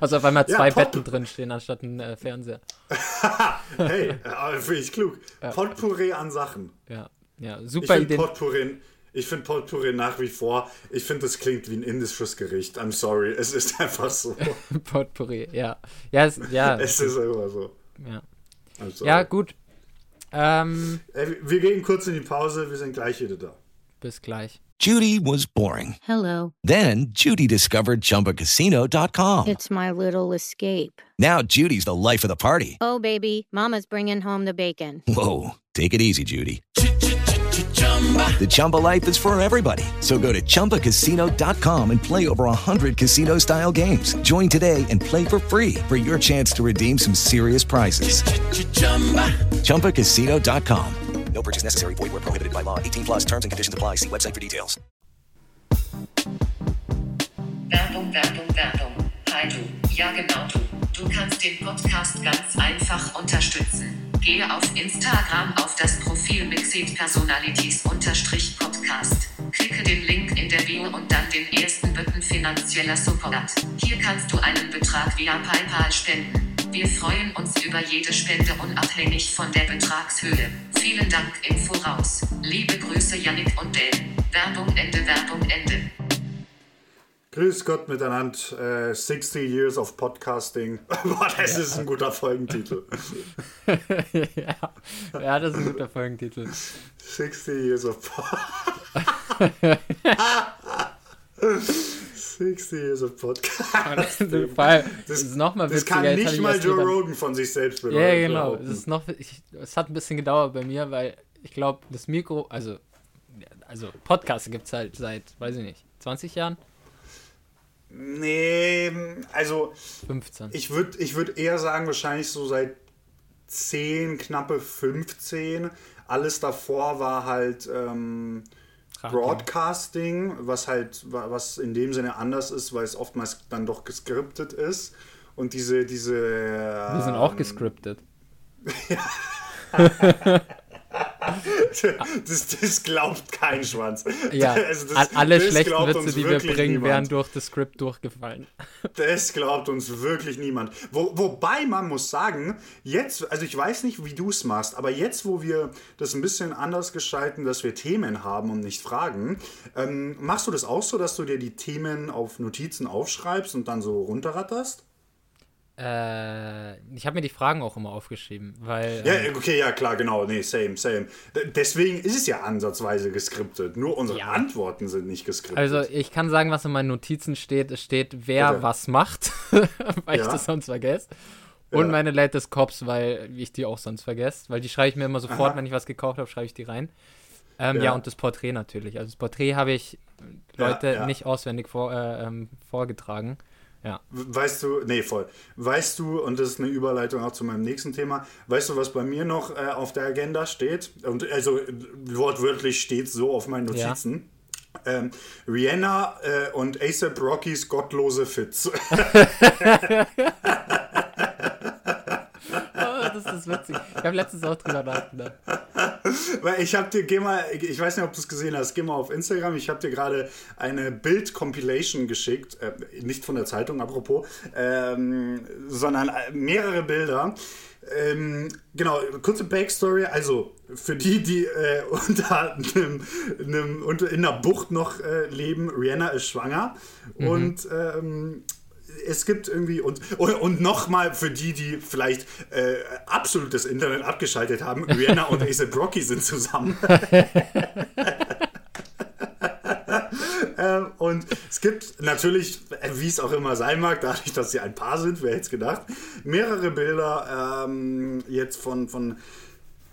also auf einmal Ja, zwei Pop- Betten drinstehen anstatt ein äh, Fernseher. Hey, äh, finde ich klug. Potpourri an Sachen. Ja, ja, super Idee. Potpourri, ich finde Potpourri nach wie vor, ich finde, das klingt wie ein indisches Gericht. I'm sorry, es ist einfach so. Potpourri, ja. Ja, es, ja, es ist immer so. ja. Ja, gut. Ähm, Ey, wir gehen kurz in die Pause, wir sind gleich wieder da. bis gleich. Judy was boring. Hello. Then Judy discovered ChumbaCasino.com. It's my little escape. Now Judy's the life of the party. Oh, baby, Mama's bringing home the bacon. Whoa, take it easy, Judy. The Chumba life is for everybody. So go to ChumbaCasino.com and play over 100 casino style games. Join today and play for free for your chance to redeem some serious prizes. ChumbaCasino.com. No purchase necessary. Void where prohibited by law. 18 plus terms and conditions apply. See website for details. Werbung, Werbung, Werbung. Hi du, ja genau du. Du kannst den Podcast ganz einfach unterstützen. Gehe auf Instagram auf das Profil Mixed Personalities unterstrich Podcast. Klicke den Link in der Bio und dann den ersten Button finanzieller Support. Hier kannst du einen Betrag via PayPal spenden. Wir freuen uns über jede Spende unabhängig von der Betragshöhe. Vielen Dank im Voraus. Liebe Grüße Yannick und Dan. Werbung Ende, Werbung Ende. Grüß Gott miteinander. Äh, 60 Years of Podcasting. Boah, das ist ein guter Folgentitel. ja. ja, das ist ein guter Folgentitel. 60 Years of Podcast. 60 Years of Podcast. Vor allem, das ist noch mal das kann nicht ich mal Joe Rogan von sich selbst Ja, behaupten. genau. Es ist noch, ich, es hat ein bisschen gedauert bei mir, weil ich glaube, das Mikro, also, also Podcasts gibt es halt seit, weiß ich nicht, 20 Jahren? Nee, also 15. ich würde ich würd eher sagen, wahrscheinlich so seit 10, knappe 15. Alles davor war halt ähm. Broadcasting, was halt, wa- was in dem Sinne anders ist, weil es oftmals dann doch geskriptet ist. Und diese, diese. Wir sind auch gescriptet. das, das glaubt kein Schwanz. Ja, Also das- all- alle das schlechten Witze, die wir bringen, niemand. wären durch das Skript durchgefallen. Das glaubt uns wirklich niemand. Wo, wobei man muss sagen, jetzt, also ich weiß nicht, wie du es machst, aber jetzt, wo wir das ein bisschen anders gestalten, dass wir Themen haben und nicht Fragen, ähm, machst du das auch so, dass du dir die Themen auf Notizen aufschreibst und dann so runterratterst? Äh, ich habe mir die Fragen auch immer aufgeschrieben, weil. Ja, ähm, okay, ja, klar, genau. Nee, same, same. Deswegen ist es ja ansatzweise geskriptet. Nur unsere Antworten sind nicht geskriptet. Also ich kann sagen, was in meinen Notizen steht. Es steht, wer Bitte. was macht, weil ich Ja. das sonst vergesse. Und Ja. meine Latest Cops, weil ich die auch sonst vergesse. Weil die schreibe ich mir immer sofort, Aha. wenn ich was gekauft habe, schreibe ich die rein. Ähm, ja. Ja. und das Porträt natürlich. Also das Porträt habe ich Leute Ja, ja. nicht auswendig vor, äh, ähm, vorgetragen. Ja. Weißt du, nee, voll. Weißt du, und das ist eine Überleitung auch zu meinem nächsten Thema, weißt du, was bei mir noch äh, auf der Agenda steht? Und also wortwörtlich steht so auf meinen Ja. Notizen. Ähm, Rihanna äh, und ASAP Rockys gottlose Fits. Das ist witzig. Ich habe letztens auch drüber nachgedacht. Weil ich habe dir, geh mal, ich weiß nicht, ob du es gesehen hast, geh mal auf Instagram. Ich habe dir gerade eine Bild-Compilation geschickt, äh, nicht von der Zeitung, apropos, ähm, sondern äh, mehrere Bilder. Ähm, genau, kurze Backstory. Also, für die, die äh, unter einem, einem, unter, in einer Bucht noch äh, leben, Rihanna ist schwanger. Mhm. Und ähm, es gibt irgendwie und, und, und nochmal für die, die vielleicht äh, absolut das Internet abgeschaltet haben, Rihanna und ASAP Rocky sind zusammen. ähm, und es gibt natürlich, wie es auch immer sein mag, dadurch, dass sie ein Paar sind, wer hätte es gedacht, mehrere Bilder ähm, jetzt von, von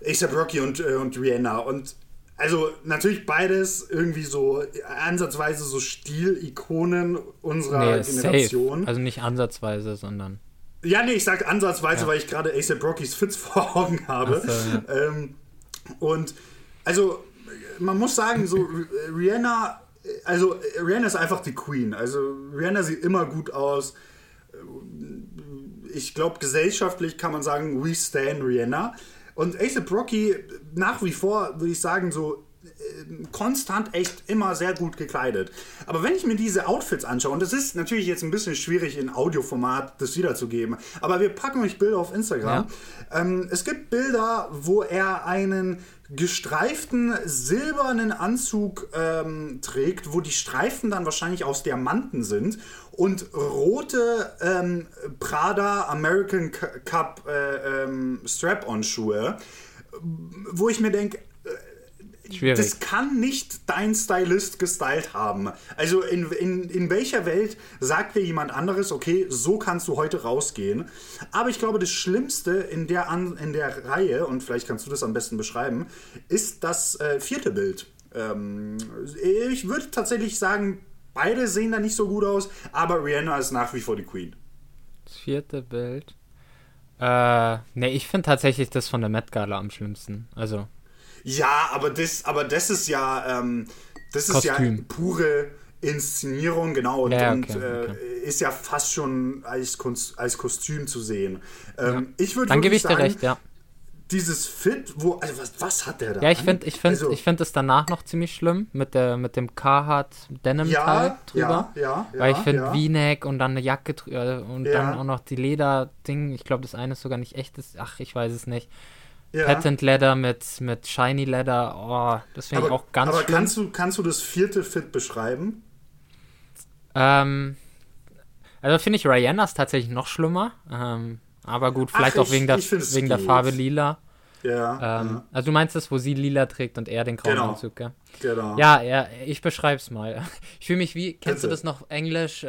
ASAP Rocky und, äh, und Rihanna. Und also natürlich beides irgendwie so ansatzweise so Stilikonen unserer Nee, Generation. safe. Also nicht ansatzweise, sondern. Ja, nee, ich sag ansatzweise, Ja. weil ich gerade ASAP Rockys Fits vor Augen habe. So, ähm, und also, man muss sagen, so Rihanna, also Rihanna ist einfach die Queen. Also Rihanna sieht immer gut aus. Ich glaube, gesellschaftlich kann man sagen, we stand Rihanna. Und ASAP Rocky nach wie vor, würde ich sagen, so äh, konstant echt immer sehr gut gekleidet. Aber wenn ich mir diese Outfits anschaue, und das ist natürlich jetzt ein bisschen schwierig in Audioformat das wiederzugeben, aber wir packen euch Bilder auf Instagram. Ähm, es gibt Bilder, wo er einen gestreiften silbernen Anzug ähm, trägt, wo die Streifen dann wahrscheinlich aus Diamanten sind und rote ähm, Prada American Cu- Cup äh, ähm, Strap-on-Schuhe, wo ich mir denke, Schwierig. das kann nicht dein Stylist gestylt haben. Also in, in, in welcher Welt sagt dir jemand anderes, okay, so kannst du heute rausgehen. Aber ich glaube, das Schlimmste in der, An in der Reihe, und vielleicht kannst du das am besten beschreiben, ist das äh, vierte Bild. Ähm, ich würde tatsächlich sagen, beide sehen da nicht so gut aus, aber Rihanna ist nach wie vor die Queen. Das vierte Bild. Äh, ne, ich finde tatsächlich das von der Met Gala am schlimmsten. Also, Ja, aber das, aber das ist ja, ähm, das ist ja Kostüm. pure Inszenierung, genau, und, Ja, und okay, äh, ist ja fast schon als, Kunst, als Kostüm zu sehen. Ähm, Ich würde dann gebe ich dir recht, ja. Dieses Fit, wo, also was, was hat der da? Ja, ich finde ich find, Also- ich find es danach noch ziemlich schlimm mit, der, mit dem Carhartt Denim Ja, Teil drüber. ja, ja, weil ich ja, finde ja. V-Neck und dann eine Jacke drüber und Ja. dann auch noch die Leder-Ding. Ich glaube, das eine ist sogar nicht echtes. Ach, ich weiß es nicht. Ja. Patent Leather mit, mit Shiny Leather. Oh, das finde ich auch ganz aber schlimm. kannst du, kannst du das vierte Fit beschreiben? Ähm, also finde ich Rihannas tatsächlich noch schlimmer. Ähm, aber gut, vielleicht Ach, auch wegen, ich- der, find, es wegen der. Farbe lila. Ja, Ähm, ja. Also du meinst das, wo sie lila trägt und er den grauen Genau. Anzug, gell? Genau. Ja, ja, ich beschreib's mal. Ich fühle mich wie, kennst du Bitte. das noch, Englisch, äh,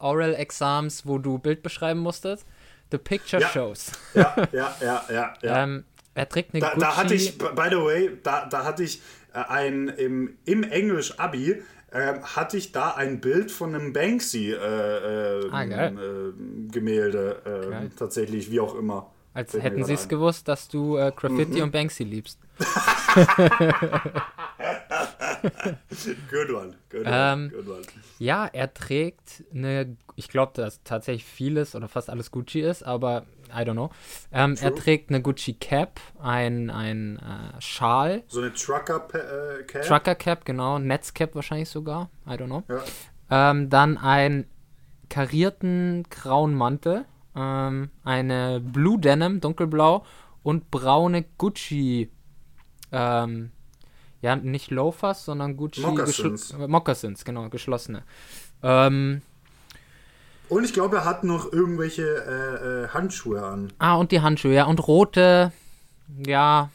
Oral Exams, wo du Bild beschreiben musstest? The Picture Ja. Shows. Ja, ja, ja, ja. ja. Ähm, er trägt eine Da, Gucci... da hatte ich, by the way, da, da hatte ich äh, ein im, im Englisch-Abi ähm, hatte ich da ein Bild von einem Banksy äh, äh, Ah, äh, Gemälde äh, tatsächlich, wie auch immer. als Fällt hätten sie es gewusst, dass du äh, Graffiti Mhm. und Banksy liebst. Good one, good one, Ähm, good one. Ja, er trägt eine, ich glaube, dass tatsächlich vieles oder fast alles Gucci ist, aber I don't know. Ähm, er trägt eine Gucci Cap, ein, ein äh, Schal, So eine Trucker-Cap? Trucker Cap, genau, Netzcap wahrscheinlich sogar, I don't know. Ja. Ähm, dann einen karierten grauen Mantel, ähm, eine Blue Denim, dunkelblau und braune Gucci, ähm, ja, nicht Loafers, sondern Gucci Moccasins. äh, Moccasins, genau, geschlossene. Ähm, Und ich glaube, er hat noch irgendwelche äh, äh, Handschuhe an. ah, und die Handschuhe, ja, und rote, ja,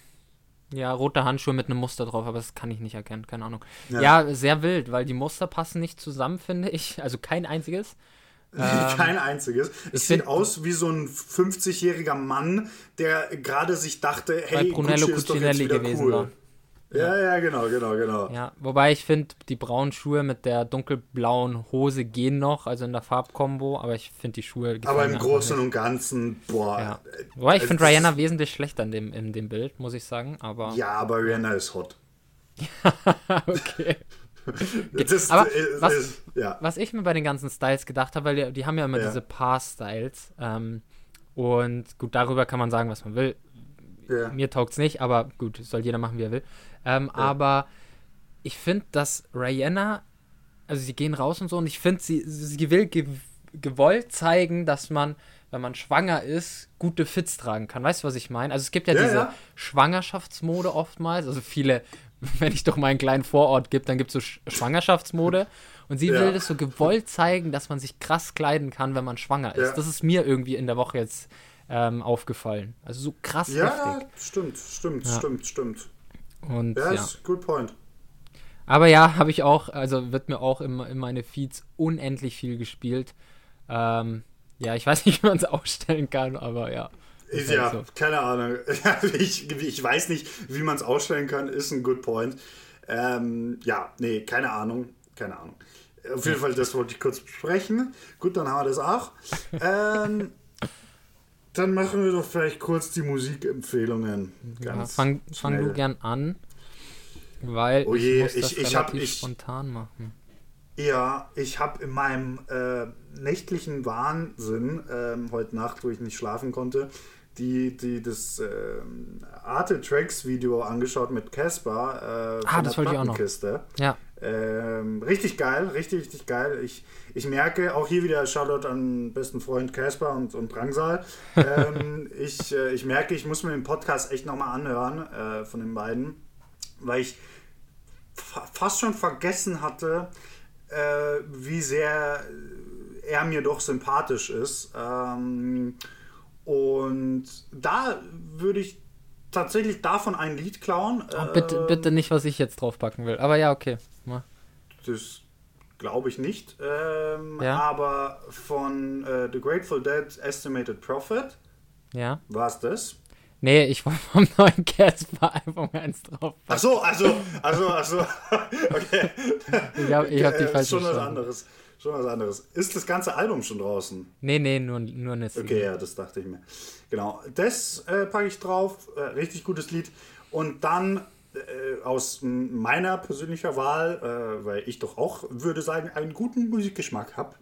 ja, rote Handschuhe mit einem Muster drauf, aber das kann ich nicht erkennen, keine Ahnung. Ja. Ja, sehr wild, weil die Muster passen nicht zusammen, finde ich, also kein einziges. Ähm, Kein einziges. Es sieht aus wie so ein 50-jähriger Mann, der gerade sich dachte, hey, Brunello Gucci ist doch jetzt wieder gewesen cool. war. Ja, ja, genau, genau, genau. Ja, wobei ich finde, die braunen Schuhe mit der dunkelblauen Hose gehen noch, also in der Farbkombo, aber ich finde die Schuhe. Aber im Großen nicht. und Ganzen, boah. Ja. äh, Wobei ich finde Rihanna wesentlich schlechter in dem, in dem Bild, muss ich sagen, aber. Ja, aber Rihanna ist hot. okay. Ist, aber ist, was, ist, ja. was ich mir bei den ganzen Styles gedacht habe, weil die, die haben ja immer Ja. diese Paar-Styles. Ähm, und gut, darüber kann man sagen, was man will. Ja. Mir taugt's nicht, aber gut, soll jeder machen, wie er will. Ähm, Aber ich finde, dass Rihanna, also sie gehen raus und so, und ich finde, sie, sie will ge gewollt zeigen, dass man, wenn man schwanger ist, gute Fits tragen kann. Weißt du, was ich meine? Also es gibt ja, Ja, diese ja. Schwangerschaftsmode oftmals. Also viele, wenn ich doch mal einen kleinen Vorort gibt, dann gibt es so Sch Schwangerschaftsmode. Und sie Ja. will das so gewollt zeigen, dass man sich krass kleiden kann, wenn man schwanger ist. Ja. Das ist mir irgendwie in der Woche jetzt ähm, aufgefallen. Also so krass Ja, heftig. stimmt, stimmt, Ja. stimmt, stimmt. Und Ja, ja. good point. Aber ja, habe ich auch, also wird mir auch in, in meine Feeds unendlich viel gespielt. Ähm, ja, ich weiß nicht, wie man es ausstellen kann, aber ja. Ist halt ja, so. keine Ahnung. ich, ich weiß nicht, wie man es ausstellen kann, ist ein good point. Ähm, ja, nee, keine Ahnung. Keine Ahnung. Auf jeden Fall, das wollte ich kurz besprechen. Gut, dann haben wir das auch. ähm, dann machen wir doch vielleicht kurz die Musikempfehlungen. Ja, fang, fang du gern an, weil Oh je, ich muss das ich- ich hab- relativ ich- spontan machen. Ja, ich habe in meinem äh, nächtlichen Wahnsinn ähm, heute Nacht, wo ich nicht schlafen konnte, die, die das ähm, Arte Tracks Video angeschaut mit Casper äh, Ah, das wollte ich auch noch. Ja. Ähm, richtig geil, richtig, richtig geil. Ich, ich merke auch hier wieder Shoutout an besten Freund Casper und, und Drangsal. ähm, ich, äh, ich merke, ich muss mir den Podcast echt nochmal anhören äh, von den beiden, weil ich fa fast schon vergessen hatte, äh, wie sehr er mir doch sympathisch ist. Ähm, und da würde ich tatsächlich davon ein Lied klauen. Oh, bitte, Ähm, bitte nicht, was ich jetzt draufpacken will. Aber ja, okay. Mach. Das glaube ich nicht. Ähm, Ja. Aber von äh, The Grateful Dead Estimated Profit Ja. war es das. Nee, ich wollte vom neuen Casper-Album eins draufpacken. Ach so, also, also, also, okay. Ich hab- ich hab die Äh, falsch Schon was anderes. Schon was anderes. Ist das ganze Album schon draußen? Nee, nee, nur, nur eine Single. Okay, ja, das dachte ich mir. Genau, das äh, packe ich drauf. Äh, richtig gutes Lied. Und dann äh, aus meiner persönlicher Wahl, äh, weil ich doch auch, würde sagen, einen guten Musikgeschmack habe,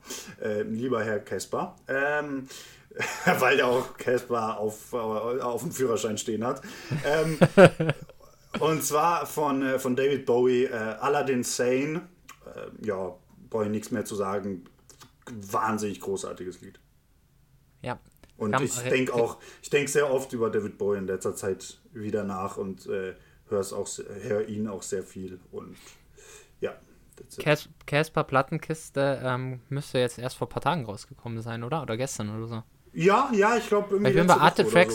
äh, lieber Herr Casper, ähm, weil ja auch Casper auf, auf dem Führerschein stehen hat. Ähm, und zwar von, äh, von David Bowie, äh, Aladdin Sane. Äh, ja, brauche ich nichts mehr zu sagen. Wahnsinnig großartiges Lied. Ja. Und Kam- ich denke auch, ich denke sehr oft über David Bowie in letzter Zeit wieder nach und äh, auch, hör ihn auch sehr viel. Und ja, Casper Plattenkiste ähm, müsste jetzt erst vor ein paar Tagen rausgekommen sein, oder? Oder gestern oder so. Ja, ja, ich glaube irgendwie. Ich bin bei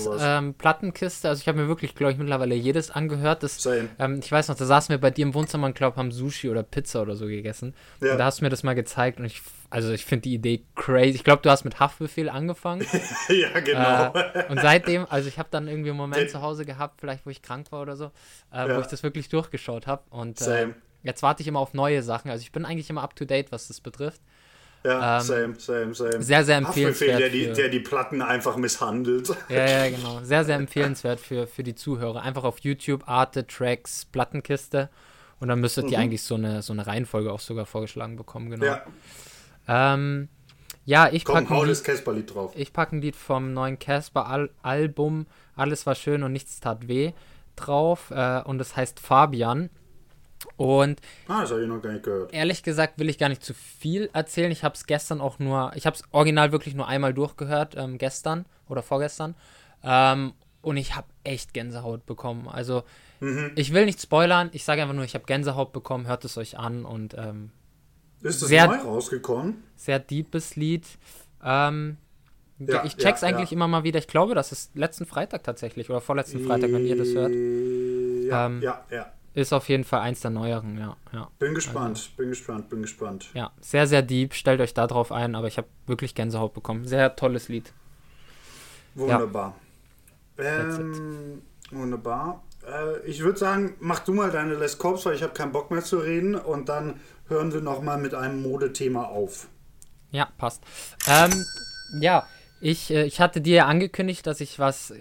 sowas. ähm, Plattenkiste, also ich habe mir wirklich, glaube ich, mittlerweile jedes angehört. Das, ähm, ich weiß noch, da saßen wir bei dir im Wohnzimmer und glaube, haben Sushi oder Pizza oder so gegessen. Ja. Und da hast du mir das mal gezeigt und ich, also ich finde die Idee crazy. Ich glaube, du hast mit Haftbefehl angefangen. ja, genau. Äh, und seitdem, also ich habe dann irgendwie einen Moment zu Hause gehabt, vielleicht wo ich krank war oder so, äh, Ja. wo ich das wirklich durchgeschaut habe. Und äh, jetzt warte ich immer auf neue Sachen. Also ich bin eigentlich immer up to date, was das betrifft. Ja, ähm, same, same, same. sehr, sehr empfehlenswert Der die, für- der die Platten einfach misshandelt. Ja, ja, genau. Sehr, sehr empfehlenswert für, für die Zuhörer. Einfach auf YouTube, Arte, Tracks, Plattenkiste. Und dann müsstet ihr Mhm. eigentlich so eine, so eine Reihenfolge auch sogar vorgeschlagen bekommen, genau. Ja, Ähm, ja, ich packe ein, das Lied- Casper-Lied drauf. ich pack ein Lied vom neuen Casper-Album Alles war schön und nichts tat weh drauf. Äh, und es heißt Fabian. Und Ah, das habe ich noch gar nicht gehört. ehrlich gesagt will ich gar nicht zu viel erzählen. Ich habe es gestern auch nur, ich habe es original wirklich nur einmal durchgehört, ähm, gestern oder vorgestern. Ähm, und ich habe echt Gänsehaut bekommen. Also Mhm. ich will nicht spoilern, ich sage einfach nur, ich habe Gänsehaut bekommen, hört es euch an und ähm, Ist das sehr- neu rausgekommen? sehr deepes Lied. Ähm, Ja, ich check's ja, eigentlich ja. immer mal wieder. Ich glaube, das ist letzten Freitag tatsächlich oder vorletzten Freitag, wenn ihr das hört. Ja, Ähm, ja, ja. Ist auf jeden Fall eins der neueren, ja. ja. Bin gespannt, bin gespannt, bin gespannt. Ja, sehr, sehr deep. Stellt euch da drauf ein, aber ich habe wirklich Gänsehaut bekommen. Sehr tolles Lied. Wunderbar. Ähm, wunderbar. Äh, ich würde sagen, mach du mal deine Les Corps, weil ich habe keinen Bock mehr zu reden und dann hören wir nochmal mit einem Modethema auf. Ja, passt. Ähm, ja, ich, äh, ich hatte dir ja angekündigt, dass ich was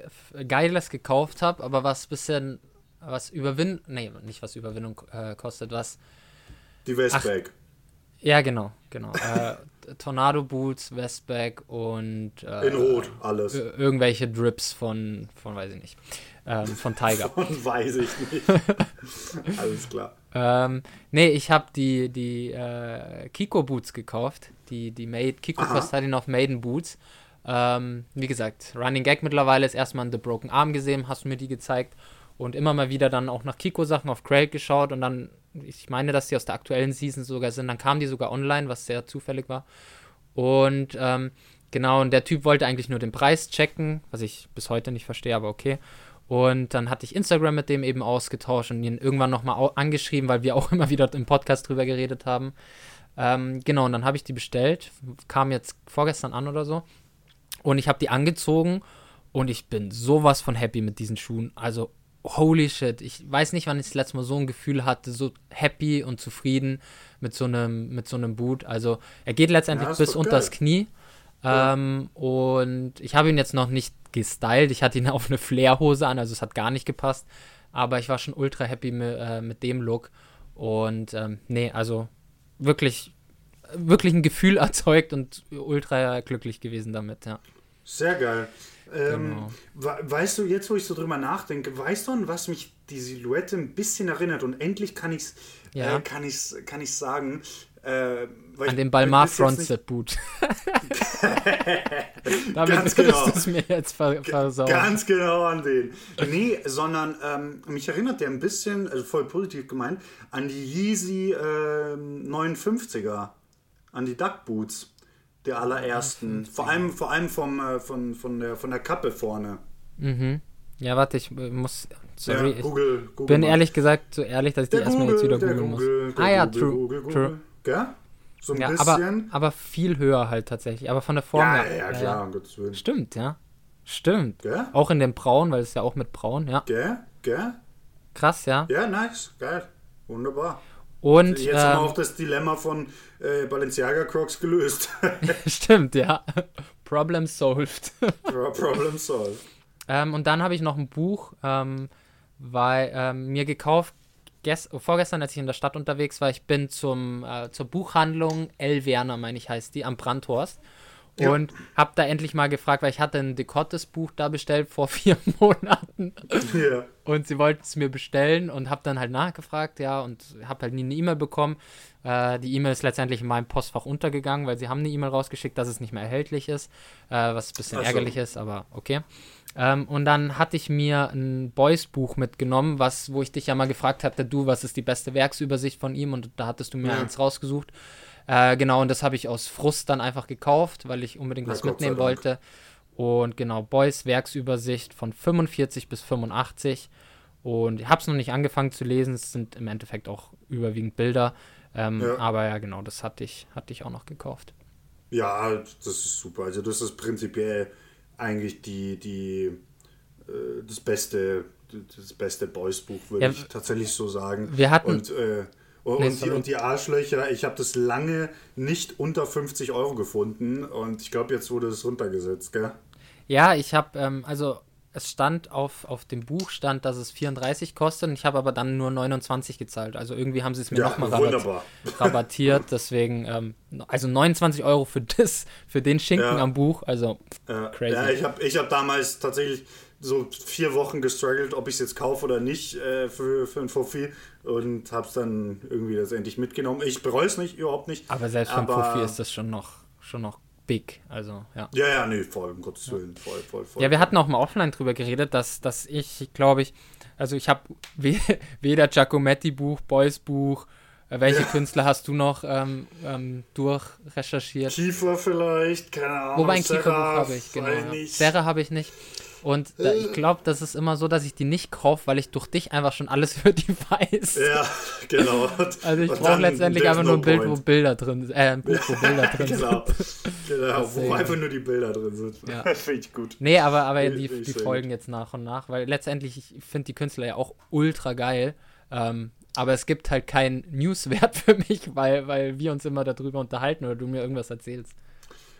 Geiles gekauft habe, aber was bisschen, was Überwindung, nee, nicht was Überwindung äh, kostet, was, Die Westbag. ja, genau, genau. äh, Tornado Boots, Westback und äh, In Rot, alles. ir- irgendwelche Drips von, von, weiß ich nicht, ähm, von Tiger. Und weiß ich nicht. Alles klar. Ähm, nee, ich habe die, die äh, Kiko Boots gekauft. Die, die Made, Kiko Aha. Kostadinov Maiden Boots. Ähm, wie gesagt, Running Gag mittlerweile ist erstmal in The Broken Arm gesehen, hast du mir die gezeigt. Und immer mal wieder dann auch nach Kiko-Sachen auf Craig geschaut und dann, ich meine, dass die aus der aktuellen Season sogar sind. Dann kamen die sogar online, was sehr zufällig war. Und ähm, genau, und der Typ wollte eigentlich nur den Preis checken, was ich bis heute nicht verstehe, aber okay. Und dann hatte ich Instagram mit dem eben ausgetauscht und ihn irgendwann nochmal angeschrieben, weil wir auch immer wieder im Podcast drüber geredet haben. Ähm, genau, und dann habe ich die bestellt, kam jetzt vorgestern an oder so. Und ich habe die angezogen Und ich bin sowas von happy mit diesen Schuhen. Also, holy shit. Ich weiß nicht, wann ich das letzte Mal so ein Gefühl hatte, so happy und zufrieden mit so einem, mit so einem Boot. Also, er geht letztendlich Ja, bis unters. Knie. Ähm, und ich habe ihn jetzt noch nicht gestylt. Ich hatte ihn auf eine Flairhose an, also es hat gar nicht gepasst. Aber ich war schon ultra happy mit, äh, mit dem Look. Und ähm, nee, also wirklich, wirklich ein Gefühl erzeugt und ultra glücklich gewesen damit, ja. Sehr geil. Ähm, Genau. we- Weißt du, jetzt wo ich so drüber nachdenke, weißt du, an was mich die Silhouette ein bisschen erinnert? Und endlich kann ich es Ja. äh, kann ich's, kann ich's sagen. Äh, An den Balmar jetzt nicht- Frontset Boot. Damit Ganz genau. es mir jetzt ver versauen. Ganz genau an den. Nee, sondern ähm, mich erinnert der ein bisschen, also voll positiv gemeint, an die Yeezy ähm, 59er, an die Duck Boots der allerersten. Vor allem, vor allem vom, äh, von, von, der, von der Kappe vorne. Mhm. Ja, warte, ich äh, muss. Sorry, Ja, Google- ich Google bin mal. ehrlich gesagt so ehrlich, dass ich die erstmal jetzt wieder googeln muss. Ah ja, Google, true. Google, true. Gell? So ein Ja, bisschen. aber, aber viel höher halt tatsächlich. Aber von der Form Ja, her. ja, klar, um Gottes Willen. Stimmt, ja. Stimmt. Gell? Auch in dem Braun, weil es ja auch mit Braun, ja. Gell? Gell? Krass, ja. Ja, nice. Geil. Wunderbar. Und Jetzt haben wir ähm, auch das Dilemma von äh, Balenciaga Crocs gelöst. stimmt, ja. Problem solved. Pro- Problem solved. ähm, und dann habe ich noch ein Buch, ähm, weil ähm, mir gekauft, gest vorgestern, als ich in der Stadt unterwegs war, ich bin zum, äh, zur Buchhandlung L. Werner, meine ich, heißt die, am Brandhorst. Ja. Und habe da endlich mal gefragt, weil ich hatte ein Decottes Buch da bestellt vor vier Monaten. Ja. Und sie wollten es mir bestellen und habe dann halt nachgefragt, ja, und habe halt nie eine E-Mail bekommen. Äh, die E-Mail ist letztendlich in meinem Postfach untergegangen, weil sie haben eine E-Mail rausgeschickt, dass es nicht mehr erhältlich ist, äh, was ein bisschen so. ärgerlich ist, aber okay. Ähm, und dann hatte ich mir ein Boys-Buch mitgenommen, was, wo ich dich ja mal gefragt hatte, du, was ist die beste Werksübersicht von ihm? Und da hattest du mir Ja. eins rausgesucht. Äh, genau, und das habe ich aus Frust dann einfach gekauft, weil ich unbedingt was Gott mitnehmen wollte. Und genau, Boys Werksübersicht von 45 bis 85. Und ich habe es noch nicht angefangen zu lesen. Es sind im Endeffekt auch überwiegend Bilder. Ähm, Ja. Aber ja, genau, das hatte ich, hatte ich auch noch gekauft. Ja, das ist super. Also das ist prinzipiell eigentlich die, die äh, das beste, das beste Boys-Buch, würde Ja, ich tatsächlich so sagen. wir hatten- und, äh, und, Nee, die, und die Arschlöcher, ich habe das lange nicht unter 50 Euro gefunden und ich glaube, jetzt wurde es runtergesetzt, gell? Ja, ich habe, ähm, also es stand auf, auf dem Buch, stand, dass es 34 kostet. Und ich habe aber dann nur 29 gezahlt. Also irgendwie haben sie es mir Ja, nochmal rabatt, rabattiert. Deswegen, ähm, also 29 Euro für das, für den Schinken Ja. am Buch. Also Ja, crazy. ja ich habe ich hab damals tatsächlich so vier Wochen gestruggelt, ob ich es jetzt kaufe oder nicht äh, für, für ein Fuffi und habe es dann irgendwie letztendlich mitgenommen. Ich bereue es nicht, überhaupt nicht. aber selbst für ein Profi ist das schon noch, schon noch big. Also, ja. Ja, ja, nee, voll, um Gottes Willen, voll, voll, voll. Ja, wir hatten auch mal offline drüber geredet, dass, dass ich, glaube ich, also ich habe we weder Giacometti-Buch, Boys-Buch, äh, welche Ja. Künstler hast du noch ähm, ähm, durchrecherchiert? Kiefer vielleicht, keine Ahnung. Wobei ein Kieferbuch habe ich, genau. Ja. Serra habe ich nicht. Und da, ich glaube, das ist immer so, dass ich die nicht kaufe, weil ich durch dich einfach schon alles über die weiß. Ja, genau. Also ich brauche letztendlich einfach no nur ein Bild, wo point. Bilder drin sind. Äh, ein Buch, wo Bilder drin genau, sind. genau wo Deswegen. einfach nur die Bilder drin sind. Ja. Finde ich gut. Nee, aber, aber die, ich die sehr folgen gut. jetzt nach und nach, weil letztendlich, ich finde die Künstler ja auch ultra geil. Ähm, aber es gibt halt keinen Newswert für mich, weil, weil wir uns immer darüber unterhalten oder du mir irgendwas erzählst.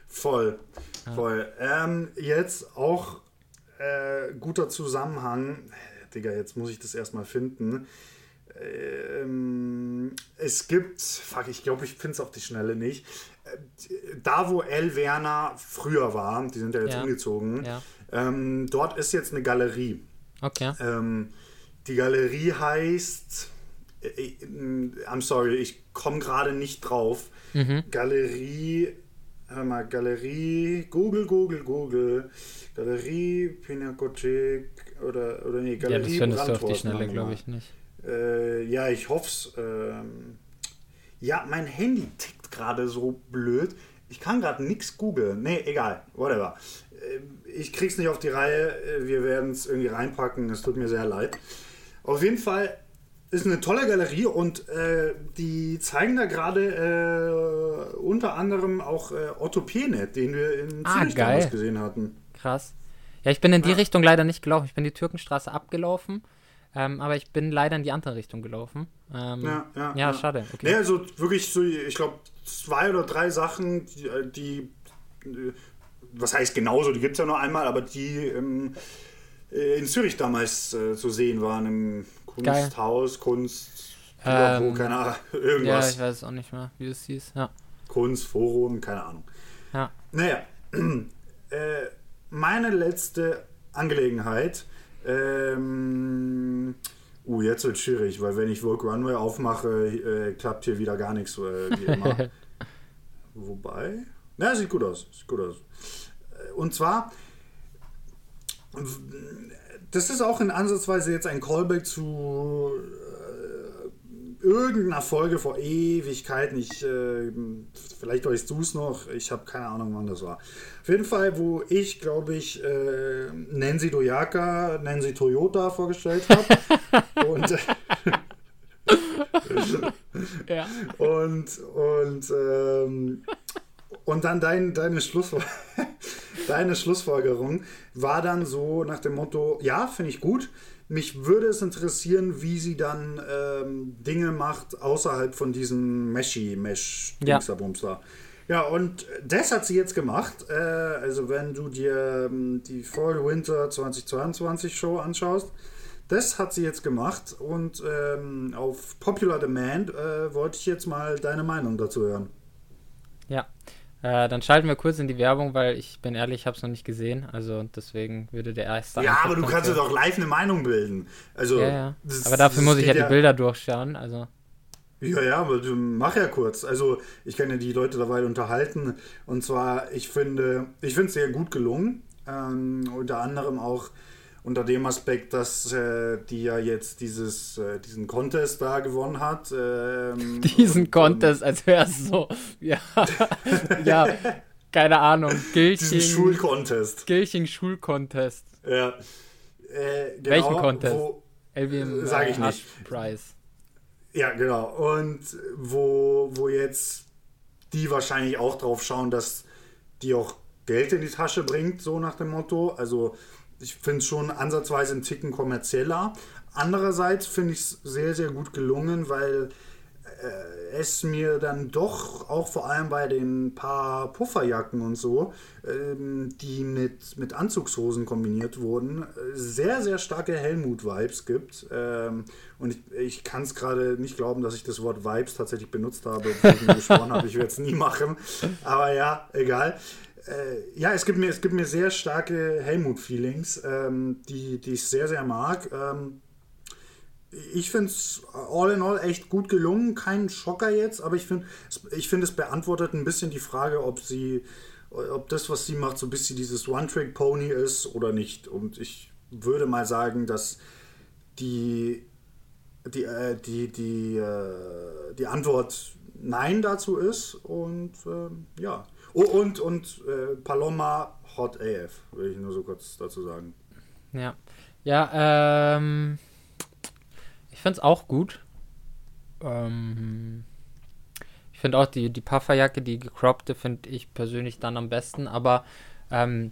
Voll, voll. Ähm, jetzt auch äh, guter Zusammenhang. Digga, jetzt muss ich das erstmal finden. Ähm, es gibt, fuck, ich glaube, ich finde es auf die Schnelle nicht. Äh, Da, wo El Werner früher war, die sind ja jetzt Ja. umgezogen, Ja. ähm, dort ist jetzt eine Galerie. Okay. Ähm, die Galerie heißt, äh, äh, I'm sorry, ich komme gerade nicht drauf. Mhm. Galerie, hör mal, Galerie, Google, Google, Google, Galerie, Pinakothek oder, oder nee, Ja, Galerie das findest du auf die Schnelle, glaube ich, nicht. Äh, ja, ich hoff's. Ähm, ja, mein Handy tickt gerade so blöd. Ich kann gerade nichts googeln. Nee, egal. Whatever. Äh, Ich krieg's nicht auf die Reihe. Äh, Wir werden es irgendwie reinpacken. Es tut mir sehr leid. Auf jeden Fall ist eine tolle Galerie und äh, die zeigen da gerade äh, unter anderem auch äh, Otto Penet, den wir in Ah, Zürich damals gesehen hatten. Krass. Ja, ich bin in die Richtung leider nicht gelaufen. Ich bin die Türkenstraße abgelaufen, ähm, aber ich bin leider in die andere Richtung gelaufen. Ähm, Ja, ja, ja, schade. Okay. Nee, also wirklich so, ich glaube, zwei oder drei Sachen, die, äh, die äh, was heißt genauso, die gibt es ja nur einmal, aber die ähm, äh, in Zürich damals äh, zu sehen waren, im Kunsthaus, Kunst, Ähm, keine Ahnung, Ja, irgendwas. ich weiß auch nicht mehr, wie es hieß. Ja. Kunstforum, keine Ahnung. Ja. Naja, äh, meine letzte Angelegenheit. Ähm, uh, jetzt wird schwierig, weil wenn ich Vogue Runway aufmache, äh, klappt hier wieder gar nichts, äh, wie immer. Wobei, na, sieht gut aus, sieht gut aus. Äh, Und zwar, das ist auch in Ansatzweise jetzt ein Callback zu äh, irgendeiner Folge vor Ewigkeiten. Ich, äh, vielleicht weißt du es noch, ich habe keine Ahnung, wann das war. Auf jeden Fall, wo ich, glaube ich, äh, Nancy Doyaka, Nancy Toyota vorgestellt habe. und, Ja. und, und, ähm, und dann dein, deine, Schlussfol deine Schlussfolgerung war dann so nach dem Motto, ja, finde ich gut. Mich würde es interessieren, wie sie dann ähm, Dinge macht außerhalb von diesem Meshi-Mesh Ja. Ja, und das hat sie jetzt gemacht. Äh, also wenn du dir ähm, die Fall Winter 2022 Show anschaust, das hat sie jetzt gemacht und ähm, auf Popular Demand äh, wollte ich jetzt mal deine Meinung dazu hören. Äh, dann schalten wir kurz in die Werbung, weil ich bin ehrlich, ich habe es noch nicht gesehen. Also deswegen würde der erste. Ja, aber du kannst dir doch live eine Meinung bilden. Also, Ja, ja. das- Aber dafür muss ich ja die Bilder durchschauen. Also. Ja, ja, aber mach ja kurz. Also ich kann ja die Leute dabei unterhalten. Und zwar, ich finde, ich finde es sehr gut gelungen. Ähm, unter anderem auch unter dem Aspekt, dass äh, die ja jetzt dieses, äh, diesen Contest da gewonnen hat. Ähm, Diesen Contest, als wäre es so. Ja. ja. Keine Ahnung. Gilching. diesen Schulcontest. Gilching Schulcontest. Ja. Äh, genau, Welchen Contest? Wo, LWM Sag ich äh, nicht. Prize. Ja, genau. Und wo, wo jetzt die wahrscheinlich auch drauf schauen, dass die auch Geld in die Tasche bringt, so nach dem Motto. Also ich finde es schon ansatzweise einen Ticken kommerzieller. Andererseits finde ich es sehr, sehr gut gelungen, weil äh, es mir dann doch auch vor allem bei den paar Pufferjacken und so, ähm, die mit, mit Anzugshosen kombiniert wurden, sehr, sehr starke Helmut-Vibes gibt. Ähm, und ich, ich kann es gerade nicht glauben, dass ich das Wort Vibes tatsächlich benutzt habe, obwohl ich geschworen habe, ich werde es nie machen. Aber ja, egal. Äh, ja, es gibt mir, es gibt mir sehr starke Helmut-Feelings, ähm, die, die ich sehr, sehr mag. Ähm, ich finde es all in all echt gut gelungen. Kein Schocker jetzt, aber ich finde, ich finde, es beantwortet ein bisschen die Frage, ob sie, ob das, was sie macht, so ein bisschen dieses One-Trick-Pony ist oder nicht. Und ich würde mal sagen, dass die, die, äh, die, die, äh, die Antwort Nein dazu ist. Und ähm, ja. Oh, und und äh, Paloma Hot AF, will ich nur so kurz dazu sagen. Ja. Ja, ähm. Ich finde es auch gut. Ähm, ich finde auch die, die Pufferjacke, die gecroppte, finde ich persönlich dann am besten. Aber ähm,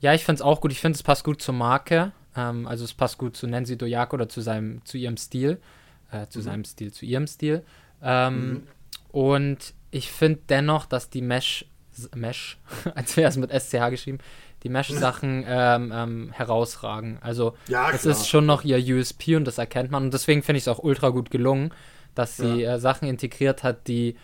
ja, ich finde es auch gut. Ich finde, es passt gut zur Marke. Ähm, also es passt gut zu Nancy Doyako oder zu seinem, zu ihrem Stil. Äh, zu Mhm. seinem Stil, zu ihrem Stil. Ähm, Mhm. Und ich finde dennoch, dass die Mesh, Mesh, als wäre es mit SCH geschrieben, die Mesh-Sachen ähm, ähm, herausragen. Also Ja, es klar. ist schon noch ihr USP und das erkennt man. Und deswegen finde ich es auch ultra gut gelungen, dass sie äh, Sachen integriert hat, die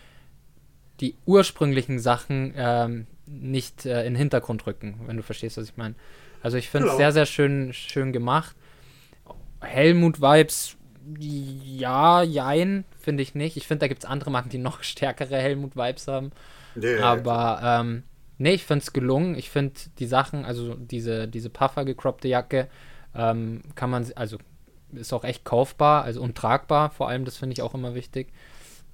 die ursprünglichen Sachen ähm, nicht äh, in den Hintergrund rücken, wenn du verstehst, was ich meine. Also ich finde es Genau. sehr, sehr schön, schön gemacht. Helmut-Vibes, ja, jein, finde ich nicht. Ich finde, da gibt es andere Marken, die noch stärkere Helmut-Vibes haben. Ja, Aber ähm, nee, ich finde es gelungen. Ich finde die Sachen, also diese, diese Puffer gecroppte Jacke, ähm, kann man, also ist auch echt kaufbar, also und tragbar, vor allem, das finde ich auch immer wichtig.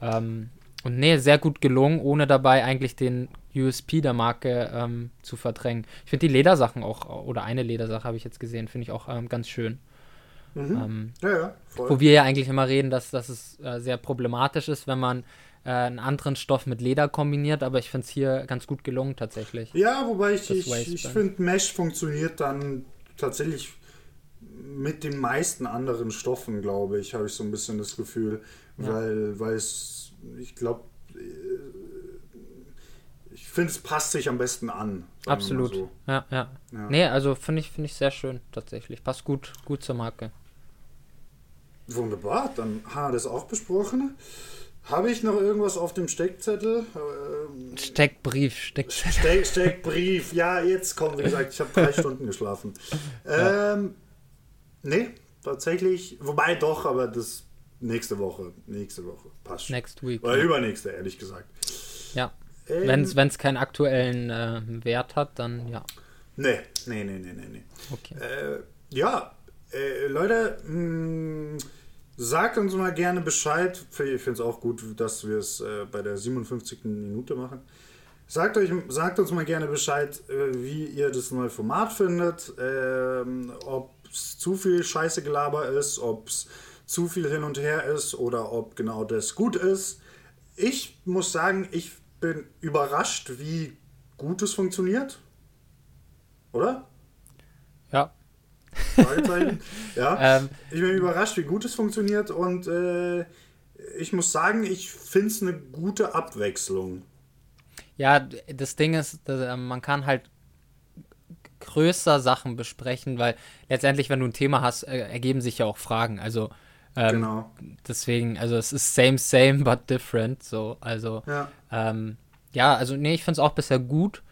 Ähm, und nee, sehr gut gelungen, ohne dabei eigentlich den USP der Marke ähm, zu verdrängen. Ich finde die Ledersachen auch, oder eine Ledersache habe ich jetzt gesehen, finde ich auch ähm, ganz schön. Mhm. Ähm, Ja, ja. Wo wir ja eigentlich immer reden, dass, dass es äh, sehr problematisch ist, wenn man äh, einen anderen Stoff mit Leder kombiniert, aber ich finde es hier ganz gut gelungen tatsächlich. Ja, wobei ich, ich, ich finde, Mesh funktioniert dann tatsächlich mit den meisten anderen Stoffen, glaube ich, habe ich so ein bisschen das Gefühl, Ja. weil, weil es, ich glaube, ich finde, es passt sich am besten an. Absolut. so. Ja, ja, Ja. Nee, also finde ich, finde ich sehr schön tatsächlich. Passt gut, gut zur Marke. Wunderbar, dann haben wir das auch besprochen. Habe ich noch irgendwas auf dem Steckzettel? Ähm, Steckbrief, Steckzettel. Steck, Steckbrief, ja, jetzt kommt, wie gesagt, ich habe drei Stunden geschlafen. Ähm, nee, tatsächlich, wobei doch, aber das nächste Woche, nächste Woche, passt schon. Next week. Oder ja. übernächste, ehrlich gesagt. Ja. Ähm, Wenn es keinen aktuellen äh, Wert hat, dann ja. Nee, nee, nee, nee, nee, nee. Okay. Äh, ja, äh, Leute, mh, sagt uns mal gerne Bescheid. Ich finde es auch gut, dass wir es äh, bei der 57. Minute machen. Sagt, euch, sagt uns mal gerne Bescheid, äh, wie ihr das neue Format findet. Ähm, ob es zu viel Scheiße Gelaber ist, ob es zu viel hin und her ist oder ob genau das gut ist. Ich muss sagen, ich bin überrascht, wie gut es funktioniert. Oder? Ja. Ähm. ich bin überrascht, wie gut es funktioniert und äh, ich muss sagen, ich finde es eine gute Abwechslung. Ja, das Ding ist, dass, äh, man kann halt größer Sachen besprechen, weil letztendlich, wenn du ein Thema hast, äh, ergeben sich ja auch Fragen. Also ähm, Genau. deswegen, also es ist same, same, but different. So, also Ja. ähm, ja, also nee, ich finde es auch bisher gut.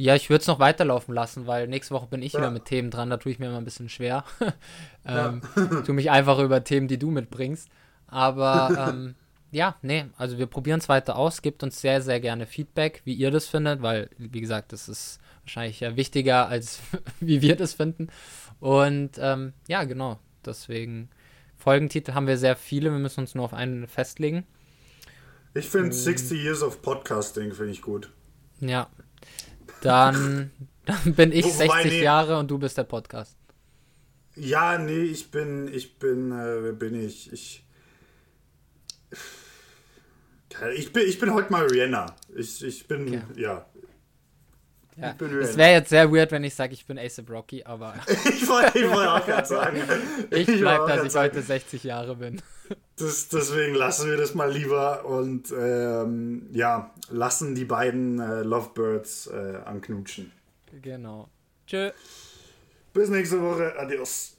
Ja, ich würde es noch weiterlaufen lassen, weil nächste Woche bin ich Ja. wieder mit Themen dran, da tue ich mir immer ein bisschen schwer. ähm, tu mich einfach über Themen, die du mitbringst. Aber ähm, ja, nee, also wir probieren es weiter aus. Gebt uns sehr, sehr gerne Feedback, wie ihr das findet, weil, wie gesagt, das ist wahrscheinlich ja wichtiger, als wie wir das finden. Und ähm, ja, genau, deswegen Folgentitel haben wir sehr viele, wir müssen uns nur auf einen festlegen. Ich finde 60 Years of Podcasting finde ich gut. Ja. Dann, dann bin ich Wobei, 60 nee. Jahre und du bist der Podcast. Ja, nee, ich bin, ich bin, äh, wer bin ich? Ich, ich bin, ich bin heute mal Rihanna. Ich, ich bin, Okay. ja. Ja. Ich bin Es wäre jetzt sehr weird, wenn ich sage, ich bin ASAP Rocky, aber Ich wollte ich auch gerade sagen. ich wollte bleib, auch dass ich sagen. heute 60 Jahre bin. Das, deswegen lassen wir das mal lieber und ähm, ja, lassen die beiden äh, Lovebirds äh, anknutschen. Genau. Tschö. Bis nächste Woche. Adios.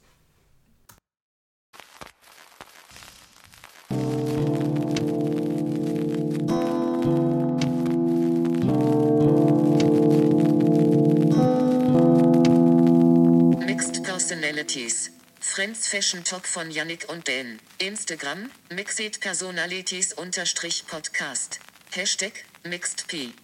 Personalities. Friends Fashion Talk von Yannick und Dan. Instagram, Mixed Personalities Podcast. Hashtag, Mixed P.